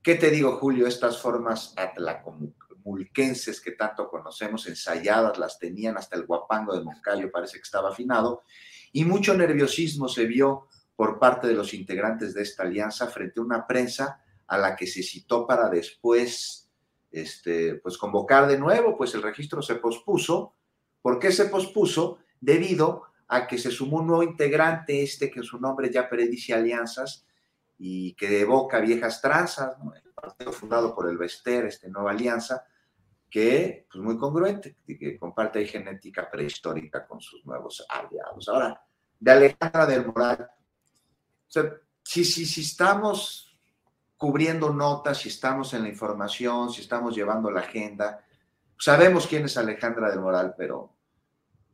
¿Qué te digo, Julio? Estas formas tlacomulquenses que tanto conocemos, ensayadas las tenían, hasta el guapango de Moncayo parece que estaba afinado, y mucho nerviosismo se vio por parte de los integrantes de esta alianza frente a una prensa a la que se citó para después este, pues convocar de nuevo, pues el registro se pospuso. ¿Por qué se pospuso? Debido a que se sumó un nuevo integrante, este que su nombre ya predice alianzas y que evoca viejas tranzas, el partido fundado por el Bester, esta nueva alianza, que pues muy congruente, que comparte ahí genética prehistórica con sus nuevos aliados. Ahora, de Alejandra del Moral, sea, si, si, si estamos cubriendo notas, si estamos en la información, si estamos llevando la agenda, sabemos quién es Alejandra del Moral, pero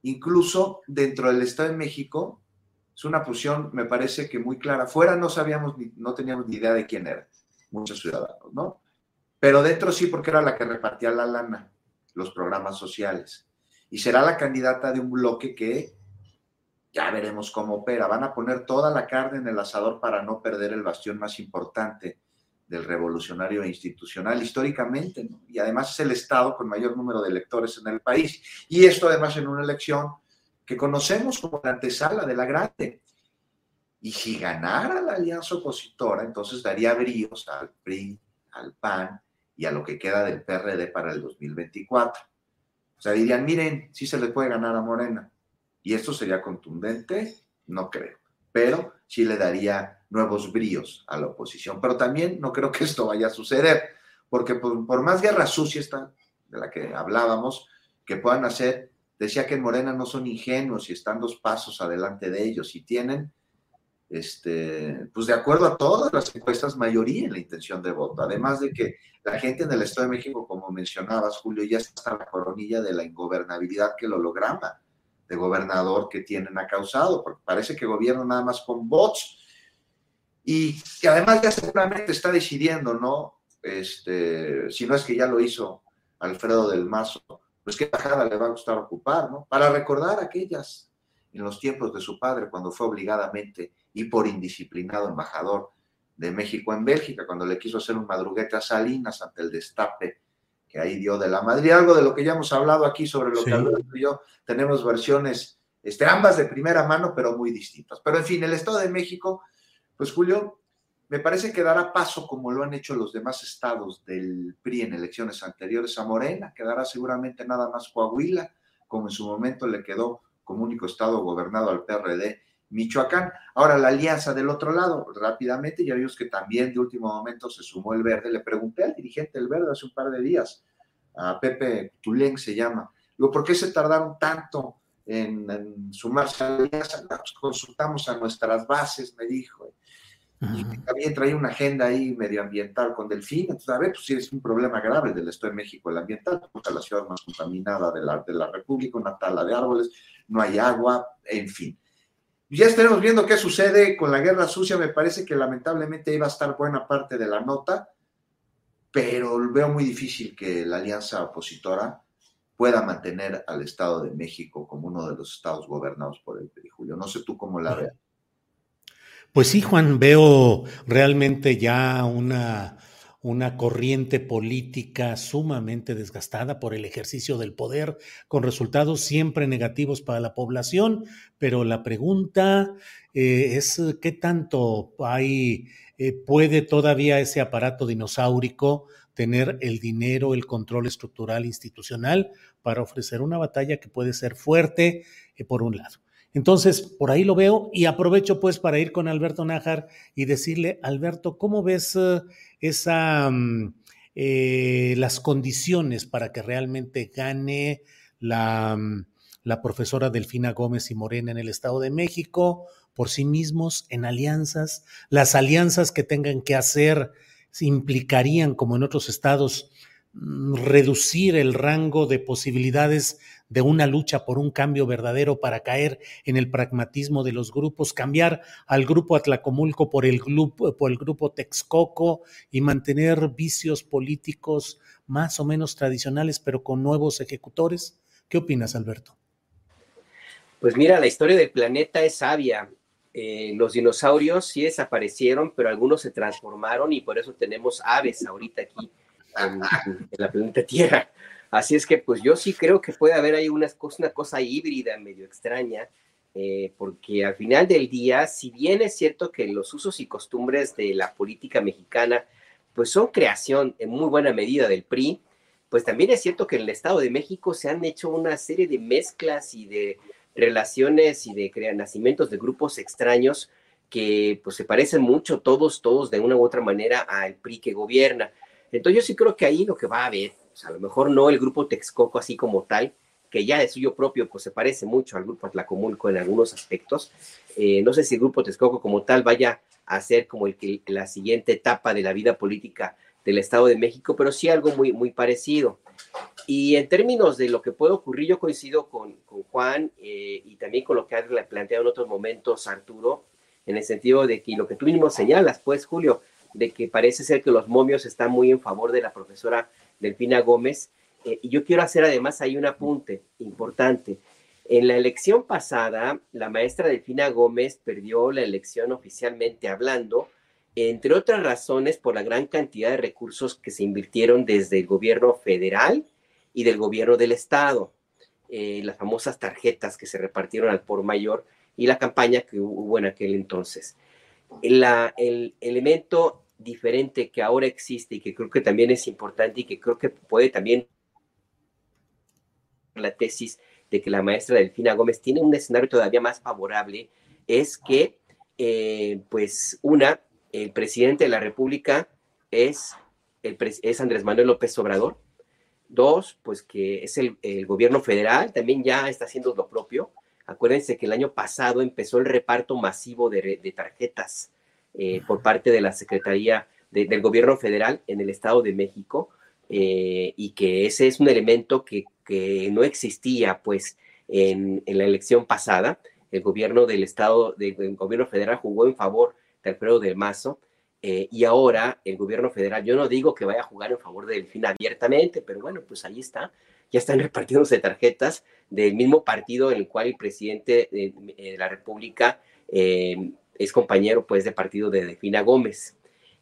incluso dentro del Estado de México, es una posición, me parece que muy clara. Fuera no sabíamos, ni, no teníamos ni idea de quién era, muchos ciudadanos, ¿no? Pero dentro sí, porque era la que repartía la lana, los programas sociales. Y será la candidata de un bloque que ya veremos cómo opera. Van a poner toda la carne en el asador para no perder el bastión más importante del revolucionario institucional históricamente, y además es el Estado con mayor número de electores en el país. Y esto además en una elección que conocemos como la antesala de la grande. Y si ganara la alianza opositora, entonces daría bríos al PRI, al PAN y a lo que queda del PRD para el 2024. O sea, dirían, miren, sí se le puede ganar a Morena. Y esto sería contundente, no creo. Pero sí le daría nuevos bríos a la oposición. Pero también no creo que esto vaya a suceder, porque por, más guerra sucia esta, de la que hablábamos, que puedan hacer, decía que en Morena no son ingenuos y están dos pasos adelante de ellos y tienen, este, pues de acuerdo a todas las encuestas, mayoría en la intención de voto. Además de que la gente en el Estado de México, como mencionabas, Julio, ya está en la coronilla de la ingobernabilidad que lo holograma de gobernador que tienen ha causado, porque parece que gobierna nada más con bots y que además ya seguramente está decidiendo, ¿no? Este, si no es que ya lo hizo Alfredo del Mazo, pues qué bajada le va a gustar ocupar, ¿no? Para recordar aquellas en los tiempos de su padre, cuando fue obligadamente y por indisciplinado embajador de México en Bélgica, cuando le quiso hacer un madruguete a Salinas ante el destape que ahí dio de la Madrid, algo de lo que ya hemos hablado aquí sobre lo que Alberto y yo tenemos versiones, este, ambas de primera mano, pero muy distintas. Pero en fin, el Estado de México pues Julio, me parece que dará paso, como lo han hecho los demás estados del PRI en elecciones anteriores, a Morena, quedará seguramente nada más Coahuila, como en su momento le quedó como único estado gobernado al PRD Michoacán. Ahora, la alianza del otro lado, rápidamente, ya vimos que también de último momento se sumó el Verde. Le pregunté al dirigente del Verde hace un par de días, a Pepe Tulén se llama, digo, ¿por qué se tardaron tanto en, sumarse a la alianza? Pues consultamos a nuestras bases, me dijo y también trae una agenda ahí medioambiental con Delfín. Entonces, a ver, pues sí es un problema grave del Estado de México el ambiental, porque la ciudad más contaminada de la, de la República, una tala de árboles, no hay agua, en fin. Ya estaremos viendo qué sucede con la guerra sucia. Me parece que lamentablemente iba a estar buena parte de la nota, pero veo muy difícil que la alianza opositora pueda mantener al Estado de México como uno de los estados gobernados por el PRI, Julio. No sé tú cómo la veas. Pues sí, Juan, veo realmente ya una, una corriente política sumamente desgastada por el ejercicio del poder, con resultados siempre negativos para la población, pero la pregunta eh, es qué tanto hay, eh, puede todavía ese aparato dinosaurico tener el dinero, el control estructural institucional para ofrecer una batalla que puede ser fuerte, eh, por un lado. Entonces, por ahí lo veo y aprovecho pues para ir con Alberto Nájar y decirle, Alberto, ¿cómo ves eh, esa, mm, eh, las condiciones para que realmente gane la, mm, la profesora Delfina Gómez y Morena en el Estado de México por sí mismos, en alianzas? Las alianzas que tengan que hacer implicarían, como en otros estados, mm, reducir el rango de posibilidades de una lucha por un cambio verdadero para caer en el pragmatismo de los grupos, cambiar al grupo Atlacomulco por el grupo, por el grupo Texcoco y mantener vicios políticos más o menos tradicionales, pero con nuevos ejecutores. ¿Qué opinas, Alberto? Pues mira, la historia del planeta es sabia. Eh, los dinosaurios sí desaparecieron, pero algunos se transformaron y por eso tenemos aves ahorita aquí en, la planeta Tierra. Así es que pues yo sí creo que puede haber ahí una cosa, híbrida medio extraña, eh, porque al final del día, si bien es cierto que los usos y costumbres de la política mexicana pues son creación en muy buena medida del PRI, pues también es cierto que en el Estado de México se han hecho una serie de mezclas y de relaciones y de nacimientos de grupos extraños que pues se parecen mucho todos, todos de una u otra manera al PRI que gobierna. Entonces yo sí creo que ahí lo que va a haber, a lo mejor no el grupo Texcoco así como tal, que ya de suyo propio pues se parece mucho al grupo Atlacomulco en algunos aspectos. Eh, no sé si el grupo Texcoco como tal vaya a ser como el que, la siguiente etapa de la vida política del Estado de México, pero sí algo muy, muy parecido. Y en términos de lo que puede ocurrir, yo coincido con, con Juan eh, y también con lo que ha planteado en otros momentos Arturo, en el sentido de que lo que tú mismo señalas, pues, Julio, de que parece ser que los momios están muy en favor de la profesora Delfina Gómez. Eh, y yo quiero hacer además ahí un apunte importante. En la elección pasada, la maestra Delfina Gómez perdió la elección oficialmente hablando, entre otras razones por la gran cantidad de recursos que se invirtieron desde el gobierno federal y del gobierno del estado. Eh, las famosas tarjetas que se repartieron al por mayor y la campaña que hubo en aquel entonces. el elemento diferente que ahora existe y que creo que también es importante y que creo que puede también la tesis de que la maestra Delfina Gómez tiene un escenario todavía más favorable es que, eh, pues, una, el presidente de la República es, el, es Andrés Manuel López Obrador. Dos, pues que es el, el gobierno federal, también ya está haciendo lo propio. Acuérdense que el año pasado empezó el reparto masivo de, de tarjetas eh, por parte de la Secretaría del Gobierno Federal en el Estado de México eh, y que ese es un elemento que, no existía pues en, en, la elección pasada. El gobierno del Estado, del Gobierno Federal jugó en favor de Alfredo del Mazo eh, y ahora el Gobierno Federal, yo no digo que vaya a jugar en favor de Delfín abiertamente, pero bueno, pues ahí está ya están repartiéndose tarjetas del mismo partido en el cual el presidente de, la República eh, es compañero pues de partido de Defina Gómez.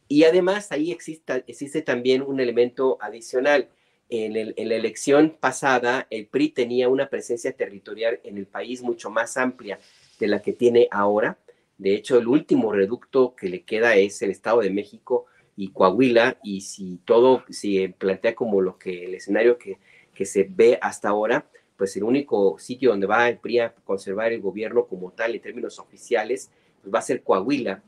Y además ahí existe, existe también un elemento adicional. En, en, la elección pasada, el PRI tenía una presencia territorial en el país mucho más amplia de la que tiene ahora. De hecho, el último reducto que le queda es el Estado de México y Coahuila. Y si todo se plantea como lo que el escenario que, que se ve hasta ahora, pues el único sitio donde va el PRI a conservar el gobierno como tal en términos oficiales va a ser Coahuila.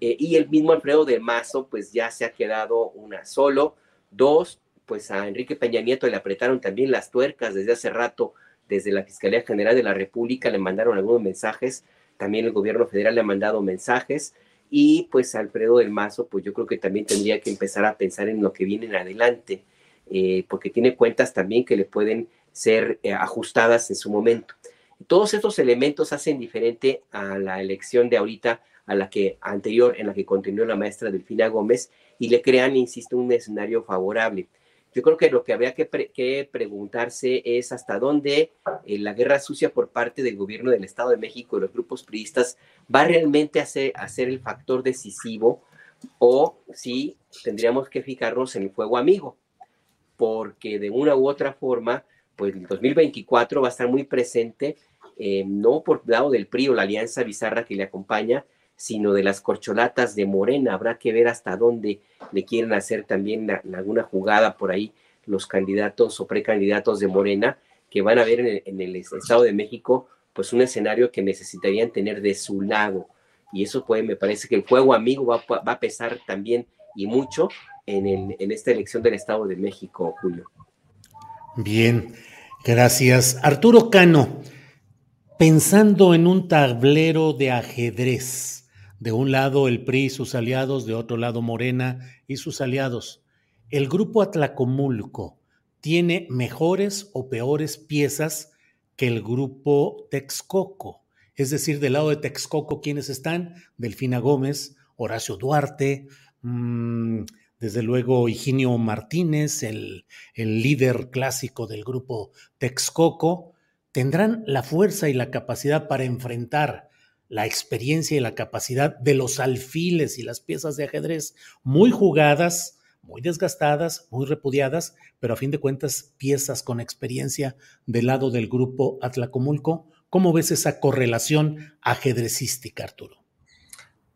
Eh, y el mismo Alfredo de Mazo, pues ya se ha quedado una solo. Dos, pues a Enrique Peña Nieto le apretaron también las tuercas desde hace rato, desde la Fiscalía General de la República le mandaron algunos mensajes, también el gobierno federal le ha mandado mensajes, y pues Alfredo del Mazo, pues yo creo que también tendría que empezar a pensar en lo que viene en adelante, eh, porque tiene cuentas también que le pueden ser eh, ajustadas en su momento. Todos estos elementos hacen diferente a la elección de ahorita, a la que anterior, en la que continuó la maestra Delfina Gómez, y le crean, insisto, un escenario favorable. Yo creo que lo que habría que, preguntarse es hasta dónde eh, la guerra sucia por parte del gobierno del Estado de México y los grupos priistas va realmente a ser, el factor decisivo o si tendríamos que fijarnos en el fuego amigo, porque de una u otra forma, pues el 2024 va a estar muy presente eh, no por lado del PRI o la alianza bizarra que le acompaña, sino de las corcholatas de Morena. Habrá que ver hasta dónde le quieren hacer también alguna jugada por ahí los candidatos o precandidatos de Morena, que van a ver en el, Estado de México, pues un escenario que necesitarían tener de su lado. Y eso puede, me parece que el juego amigo va, va a pesar también y mucho en, en esta elección del Estado de México, Julio. Bien, gracias. Arturo Cano pensando en un tablero de ajedrez. De un lado el PRI y sus aliados, de otro lado Morena y sus aliados. ¿El grupo Atlacomulco tiene mejores o peores piezas que el grupo Texcoco? Es decir, del lado de Texcoco, ¿quiénes están? Delfina Gómez, Horacio Duarte, mmm, desde luego Higinio Martínez, el, el líder clásico del grupo Texcoco, tendrán la fuerza y la capacidad para enfrentar la experiencia y la capacidad de los alfiles y las piezas de ajedrez muy jugadas muy desgastadas, muy repudiadas, pero a fin de cuentas piezas con experiencia del lado del grupo Atlacomulco. ¿Cómo ves esa correlación ajedrecística, Arturo?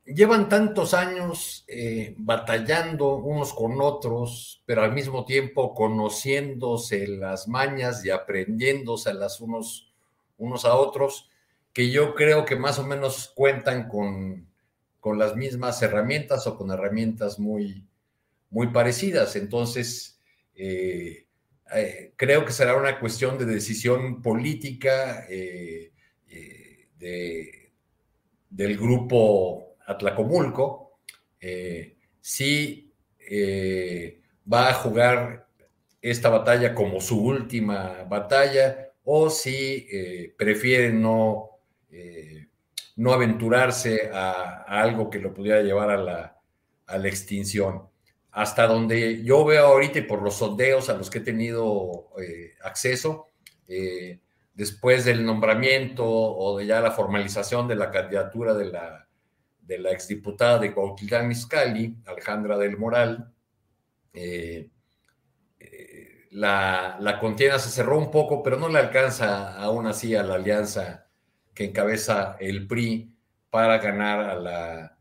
Llevan tantos años eh, batallando unos con otros, pero al mismo tiempo conociéndose las mañas y aprendiéndose las unos, unos a otros, que yo creo que más o menos cuentan con, con las mismas herramientas o con herramientas muy, muy parecidas. Entonces, eh, eh, creo que será una cuestión de decisión política eh, del grupo Atlacomulco, si va a jugar esta batalla como su última batalla o si prefiere no, no aventurarse a, algo que lo pudiera llevar a la, a la extinción. Hasta donde yo veo ahorita y por los sondeos a los que he tenido eh, acceso, eh, después del nombramiento o de ya la formalización de la candidatura de la, de la exdiputada de Cuautitlán Izcalli, Alejandra del Moral, eh, la, la, contienda se cerró un poco, pero no le alcanza aún así a la alianza que encabeza el PRI para ganar a la,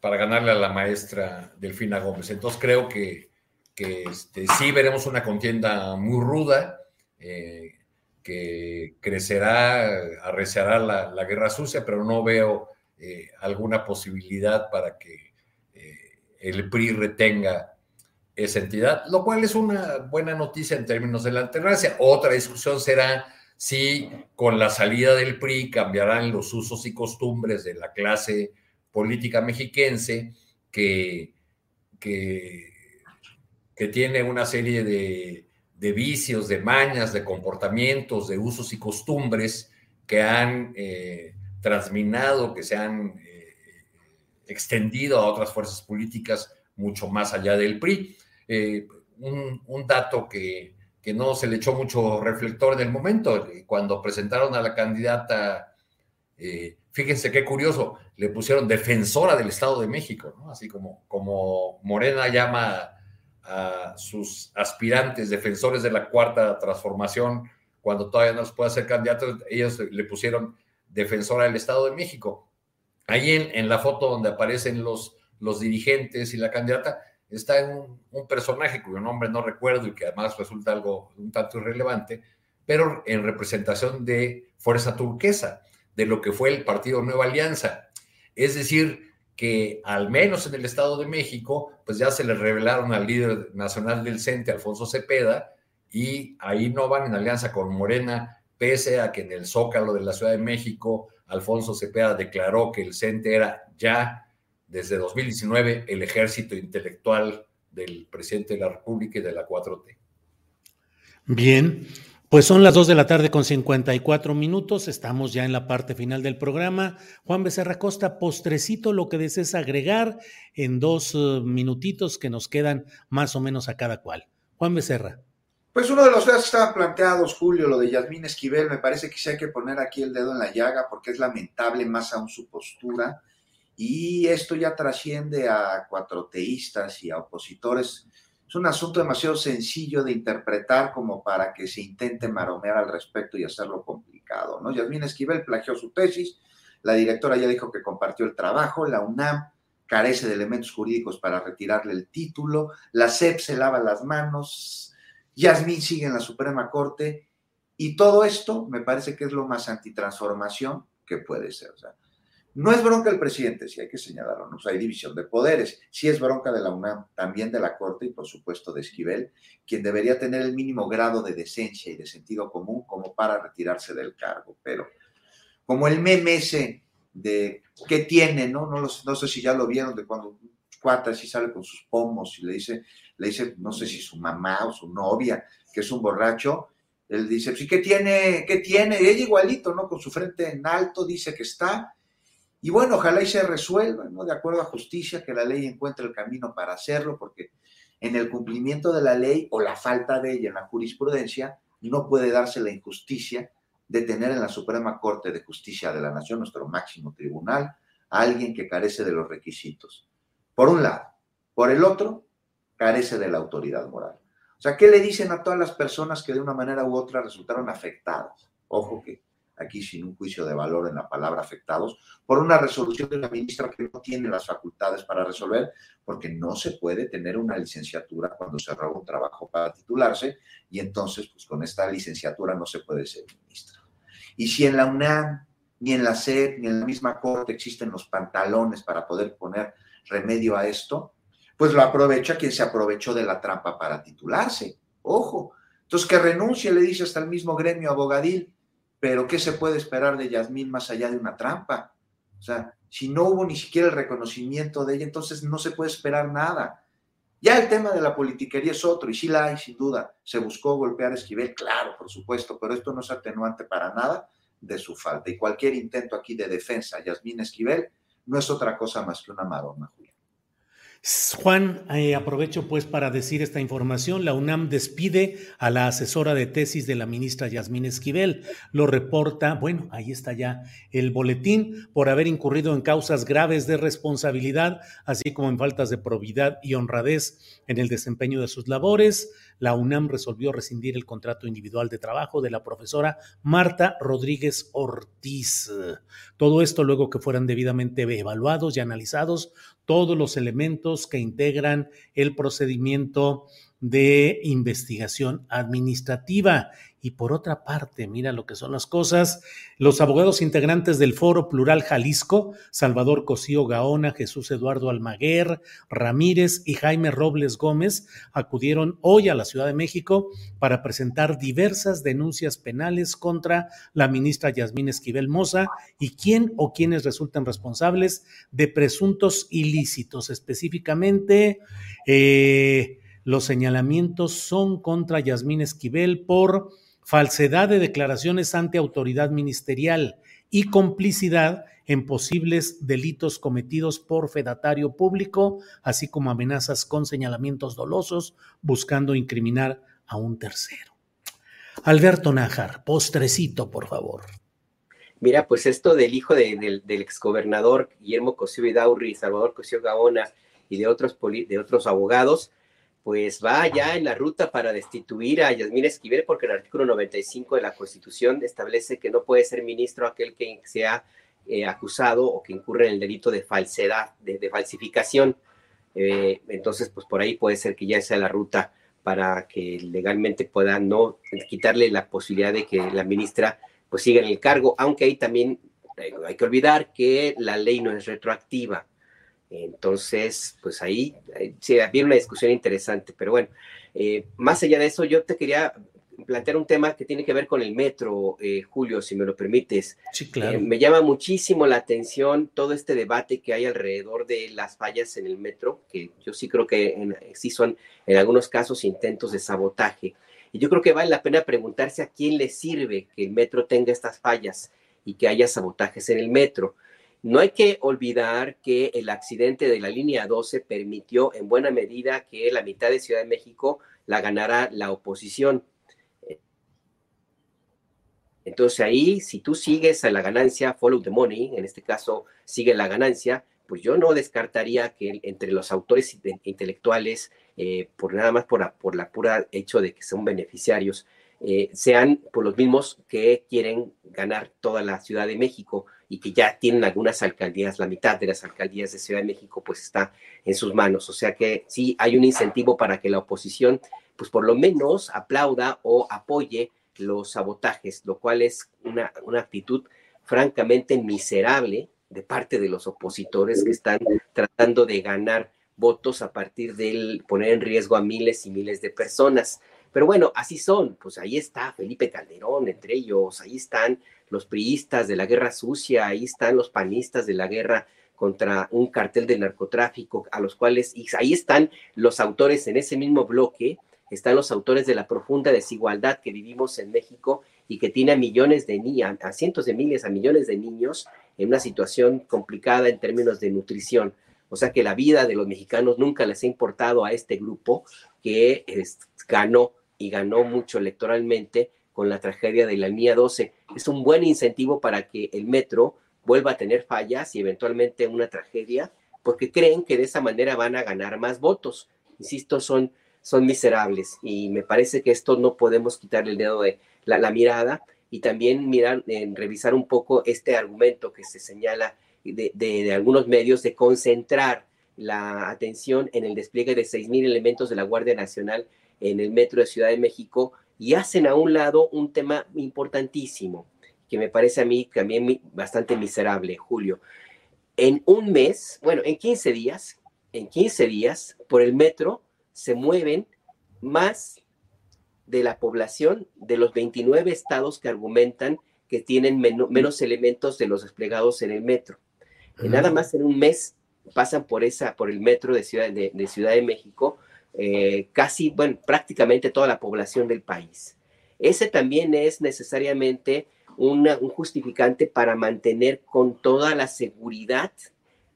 para ganarle a la maestra Delfina Gómez. Entonces creo que, este, sí veremos una contienda muy ruda, eh, que crecerá, arreciará la, guerra sucia, pero no veo eh, alguna posibilidad para que eh, el PRI retenga esa entidad, lo cual es una buena noticia en términos de la alternancia. Otra discusión será si con la salida del PRI cambiarán los usos y costumbres de la clase política mexiquense que, que, tiene una serie de, vicios, de mañas, de comportamientos, de usos y costumbres que han eh, transminado, que se han eh, extendido a otras fuerzas políticas mucho más allá del PRI. Eh, un, dato que, que, no se le echó mucho reflector en el momento, cuando presentaron a la candidata fíjense qué curioso, le pusieron defensora del Estado de México. Así como, como Morena llama a sus aspirantes defensores de la cuarta transformación cuando todavía no se puede hacer candidatos, ellos le pusieron defensora del Estado de México. Ahí en, la foto donde aparecen los, los dirigentes y la candidata, está un, un, personaje cuyo nombre no recuerdo y que además resulta algo un tanto irrelevante, pero en representación de Fuerza Turquesa de lo que fue el partido Nueva Alianza. Es decir, que al menos en el Estado de México, pues ya se le revelaron al líder nacional del CENTE, Alfonso Cepeda, y ahí no van en alianza con Morena, pese a que en el Zócalo de la Ciudad de México, Alfonso Cepeda declaró que el CENTE era ya desde 2019 el ejército intelectual del presidente de la República y de la 4T. Bien, pues son las 2 de la tarde con 54 minutos, estamos ya en la parte final del programa. Juan Becerra Costa, postrecito, lo que desees agregar en dos eh, minutitos que nos quedan más o menos a cada cual. Juan Becerra. Pues uno de los casos que estaban planteados, Julio, lo de Yasmín Esquivel, me parece que sí hay que poner aquí el dedo en la llaga porque es lamentable más aún su postura y esto ya trasciende a cuatroteístas y a opositores es un asunto demasiado sencillo de interpretar como para que se intente maromear al respecto y hacerlo complicado. ¿no? Yasmín Esquivel plagió su tesis, la directora ya dijo que compartió el trabajo, la UNAM carece de elementos jurídicos para retirarle el título, la SEP se lava las manos, Yasmín sigue en la Suprema Corte y todo esto me parece que es lo más antitransformación que puede ser. O sea, no es bronca del presidente, si hay que señalarlo, ¿no? hay división de poderes, sí es bronca de la UNAM, también de la Corte y por supuesto de Esquivel, quien debería tener el mínimo grado de decencia y de sentido común como para retirarse del cargo. Pero como el meme ese de qué tiene, ¿no? No, no sé si ya lo vieron, de cuando cuata así sale con sus pomos y le dice, le dice, no sé si su mamá o su novia, que es un borracho, él dice, sí, ¿qué tiene? ¿Qué tiene? ella igualito, ¿no? Con su frente en alto dice que está y bueno, ojalá y se resuelva, ¿no? De acuerdo a justicia, que la ley encuentre el camino para hacerlo, porque en el cumplimiento de la ley o la falta de ella en la jurisprudencia, no puede darse la injusticia de tener en la Suprema Corte de Justicia de la Nación, nuestro máximo tribunal, a alguien que carece de los requisitos. Por un lado. Por el otro, carece de la autoridad moral. O sea, ¿qué le dicen a todas las personas que de una manera u otra resultaron afectadas? Ojo que aquí sin un juicio de valor en la palabra afectados, por una resolución de una ministra que no tiene las facultades para resolver, porque no se puede tener una licenciatura cuando se roba un trabajo para titularse, y entonces, pues con esta licenciatura no se puede ser ministra. Y si en la UNAM, ni en la SED, ni en la misma Corte existen los pantalones para poder poner remedio a esto, pues lo aprovecha quien se aprovechó de la trampa para titularse. Ojo. Entonces que renuncie, le dice hasta el mismo gremio abogadil, pero ¿qué se puede esperar de Yasmín más allá de una trampa? O sea, si no hubo ni siquiera el reconocimiento de ella, entonces no se puede esperar nada. Ya el tema de la politiquería es otro, y sí la hay, sin duda. Se buscó golpear a Esquivel, claro, por supuesto, pero esto no es atenuante para nada de su falta. Y cualquier intento aquí de defensa, Yasmín Esquivel, no es otra cosa más que una maroma, Julián. Juan, eh, aprovecho pues para decir esta información. La UNAM despide a la asesora de tesis de la ministra Yasmín Esquivel. Lo reporta, bueno, ahí está ya el boletín, por haber incurrido en causas graves de responsabilidad, así como en faltas de probidad y honradez en el desempeño de sus labores la UNAM resolvió rescindir el contrato individual de trabajo de la profesora Marta Rodríguez Ortiz. Todo esto luego que fueran debidamente evaluados y analizados todos los elementos que integran el procedimiento de investigación administrativa. Y por otra parte, mira lo que son las cosas, los abogados integrantes del Foro Plural Jalisco, Salvador Cosío Gaona, Jesús Eduardo Almaguer, Ramírez y Jaime Robles Gómez, acudieron hoy a la Ciudad de México para presentar diversas denuncias penales contra la ministra Yasmín Esquivel Moza y quién o quienes resultan responsables de presuntos ilícitos, específicamente... Eh, los señalamientos son contra Yasmín Esquivel por falsedad de declaraciones ante autoridad ministerial y complicidad en posibles delitos cometidos por fedatario público, así como amenazas con señalamientos dolosos buscando incriminar a un tercero. Alberto Nájar, postrecito, por favor. Mira, pues esto del hijo del exgobernador Guillermo Cosío Vidaurri, Salvador Cosío Gaona y de otros, de otros abogados, pues va ya en la ruta para destituir a Yasmín Esquivel, porque el artículo 95 de la Constitución establece que no puede ser ministro aquel que sea eh, acusado o que incurre en el delito de falsedad, de, falsificación. Eh, entonces, pues por ahí puede ser que ya sea la ruta para que legalmente pueda no quitarle la posibilidad de que la ministra pues siga en el cargo, aunque ahí también hay que olvidar que la ley no es retroactiva. Entonces, pues ahí, sí, había una discusión interesante, pero bueno, eh, más allá de eso, yo te quería plantear un tema que tiene que ver con el metro, eh, Julio, si me lo permites. Sí, claro. Eh, me llama muchísimo la atención todo este debate que hay alrededor de las fallas en el metro, que yo sí creo que sí son en algunos casos intentos de sabotaje. Y yo creo que vale la pena preguntarse a quién le sirve que el metro tenga estas fallas y que haya sabotajes en el metro. No hay que olvidar que el accidente de la línea 12 permitió en buena medida que la mitad de Ciudad de México la ganara la oposición. Entonces ahí, si tú sigues a la ganancia, follow the money, en este caso sigue la ganancia, pues yo no descartaría que entre los autores intelectuales, eh, por nada más por la, por la pura hecho de que son beneficiarios, eh, sean por los mismos que quieren ganar toda la Ciudad de México y que ya tienen algunas alcaldías, la mitad de las alcaldías de Ciudad de México pues está en sus manos. O sea que sí hay un incentivo para que la oposición pues por lo menos aplauda o apoye los sabotajes, lo cual es una, una actitud francamente miserable de parte de los opositores que están tratando de ganar votos a partir de poner en riesgo a miles y miles de personas. Pero bueno, así son, pues ahí está Felipe Calderón, entre ellos, ahí están los priistas de la guerra sucia, ahí están los panistas de la guerra contra un cartel de narcotráfico, a los cuales, y ahí están los autores en ese mismo bloque, están los autores de la profunda desigualdad que vivimos en México y que tiene a millones de niños, a cientos de miles, a millones de niños en una situación complicada en términos de nutrición. O sea que la vida de los mexicanos nunca les ha importado a este grupo que ganó y ganó mucho electoralmente con la tragedia de la línea 12. Es un buen incentivo para que el metro vuelva a tener fallas y eventualmente una tragedia, porque creen que de esa manera van a ganar más votos. insisto, son, son miserables y me parece que esto no podemos quitarle el dedo de la, mirada y también mirar, en revisar un poco este argumento que se señala de, de, algunos medios de concentrar la atención en el despliegue de 6.000 elementos de la Guardia Nacional en el metro de Ciudad de México y hacen a un lado un tema importantísimo que me parece a mí también bastante miserable, Julio. En un mes, bueno, en 15 días, en 15 días, por el metro se mueven más de la población de los 29 estados que argumentan que tienen menos elementos de los desplegados en el metro. Nada más en un mes pasan por esa, por el metro de Ciudad de, Ciudad de México, eh, casi, bueno, prácticamente toda la población del país. Ese también es necesariamente un justificante para mantener con toda la seguridad,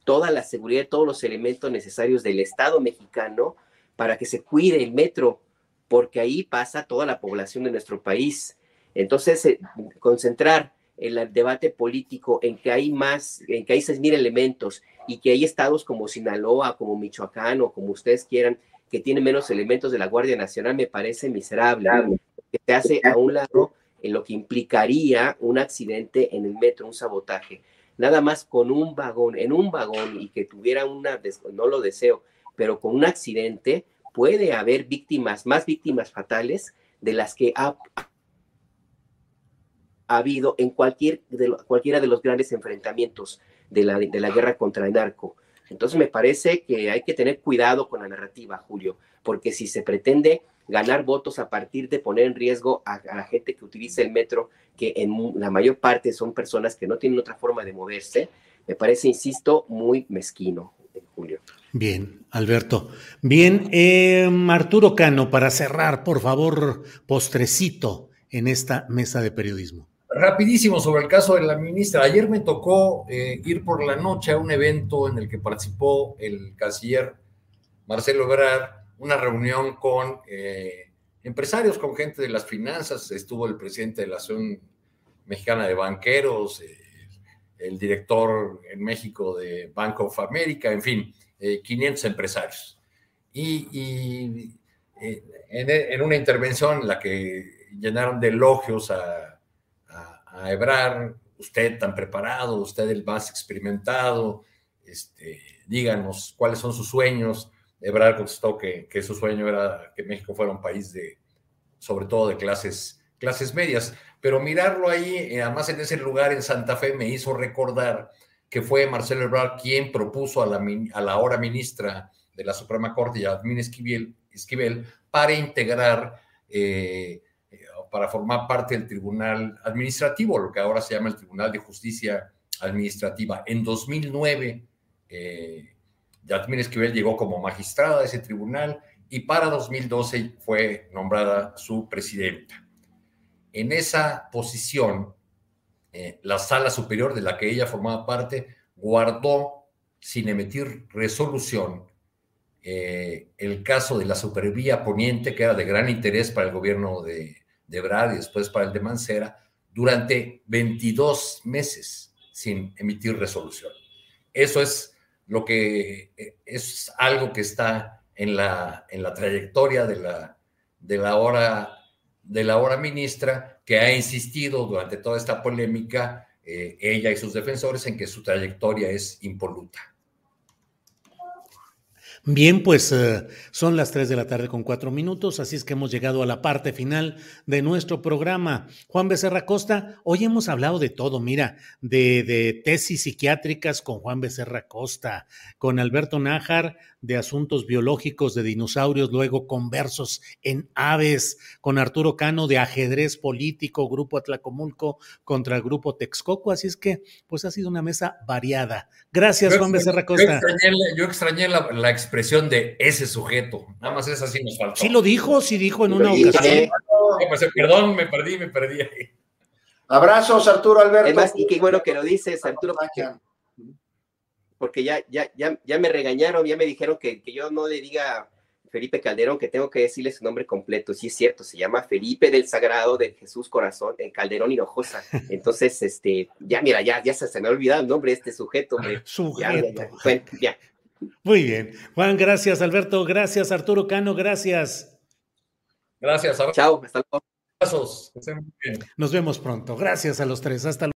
toda la seguridad, todos los elementos necesarios del Estado mexicano para que se cuide el metro, porque ahí pasa toda la población de nuestro país. Entonces, eh, concentrar el debate político en que hay más, en que hay seis mil elementos y que hay estados como Sinaloa, como Michoacán o como ustedes quieran, que tienen menos elementos de la Guardia Nacional, me parece miserable. Que se hace a un lado en lo que implicaría un accidente en el metro, un sabotaje. Nada más con un vagón, en un vagón y que tuviera una, no lo deseo, pero con un accidente puede haber víctimas, más víctimas fatales de las que ha, habido en cualquier de, cualquiera de los grandes enfrentamientos de la, de la guerra contra el narco. Entonces me parece que hay que tener cuidado con la narrativa, Julio, porque si se pretende ganar votos a partir de poner en riesgo a, la gente que utiliza el metro, que en la mayor parte son personas que no tienen otra forma de moverse, me parece, insisto, muy mezquino, Julio. Bien, Alberto. Bien, eh, Arturo Cano, para cerrar, por favor, postrecito en esta mesa de periodismo. Rapidísimo sobre el caso de la ministra. Ayer me tocó eh, ir por la noche a un evento en el que participó el canciller Marcelo Ebrard una reunión con eh, empresarios, con gente de las finanzas, estuvo el presidente de la Asociación Mexicana de Banqueros, eh, el director en México de Bank of America, en fin, 500 eh, empresarios. Y, en, una intervención en la que llenaron de elogios a, a, Ebrar, usted tan preparado, usted el más experimentado, este, díganos cuáles son sus sueños Ebrard contestó que, que, su sueño era que México fuera un país de, sobre todo de clases, clases medias. Pero mirarlo ahí, eh, además en ese lugar en Santa Fe, me hizo recordar que fue Marcelo Ebrard quien propuso a la, a la ahora ministra de la Suprema Corte, Yasmín Esquivel, Esquivel para integrar, eh, para formar parte del Tribunal Administrativo, lo que ahora se llama el Tribunal de Justicia Administrativa. En 2009, eh, Esquivel llegó como magistrada de ese tribunal y para 2012 fue nombrada su presidenta. En esa posición, eh, la sala superior de la que ella formaba parte guardó sin emitir resolución eh, el caso de la supervía poniente, que era de gran interés para el gobierno de, de Brad y después para el de Mancera, durante 22 meses sin emitir resolución. Eso es lo que eh, es algo que está en la, en la trayectoria de la, de, la hora, de la hora ministra, que ha insistido durante toda esta polémica, eh, ella y sus defensores, en que su trayectoria es impoluta. Bien, pues eh, son las 3 de la tarde con cuatro minutos, así es que hemos llegado a la parte final de nuestro programa. Juan Becerra Costa, hoy hemos hablado de todo, mira, de, de tesis psiquiátricas con Juan Becerra Costa, con Alberto Nájar de asuntos biológicos de dinosaurios, luego conversos en aves, con Arturo Cano de ajedrez político, Grupo Atlacomulco contra el Grupo Texcoco, así es que pues ha sido una mesa variada. Gracias, Juan Becerra Costa. Yo extrañé, la, expresión de ese sujeto, nada más esa sí nos faltó. Sí lo dijo, sí dijo en una ocasión. Pues, perdón, me perdí, me perdí ahí. Abrazos, Arturo Alberto. Además, y qué bueno que lo dices, Arturo porque ya, ya, ya, ya me regañaron, ya me dijeron que, que yo no le diga Felipe Calderón, que tengo que decirle su nombre completo. Sí es cierto, se llama Felipe del Sagrado de Jesús Corazón, en Calderón Hinojosa. Entonces, este, ya mira, ya, ya se, me ha olvidado el nombre de este sujeto. Sujeto. Ya, ya, Muy bien. Juan, gracias. Alberto, gracias. Arturo Cano, gracias. Gracias. Chao, hasta luego. Nos vemos pronto. Gracias a los tres. Hasta luego.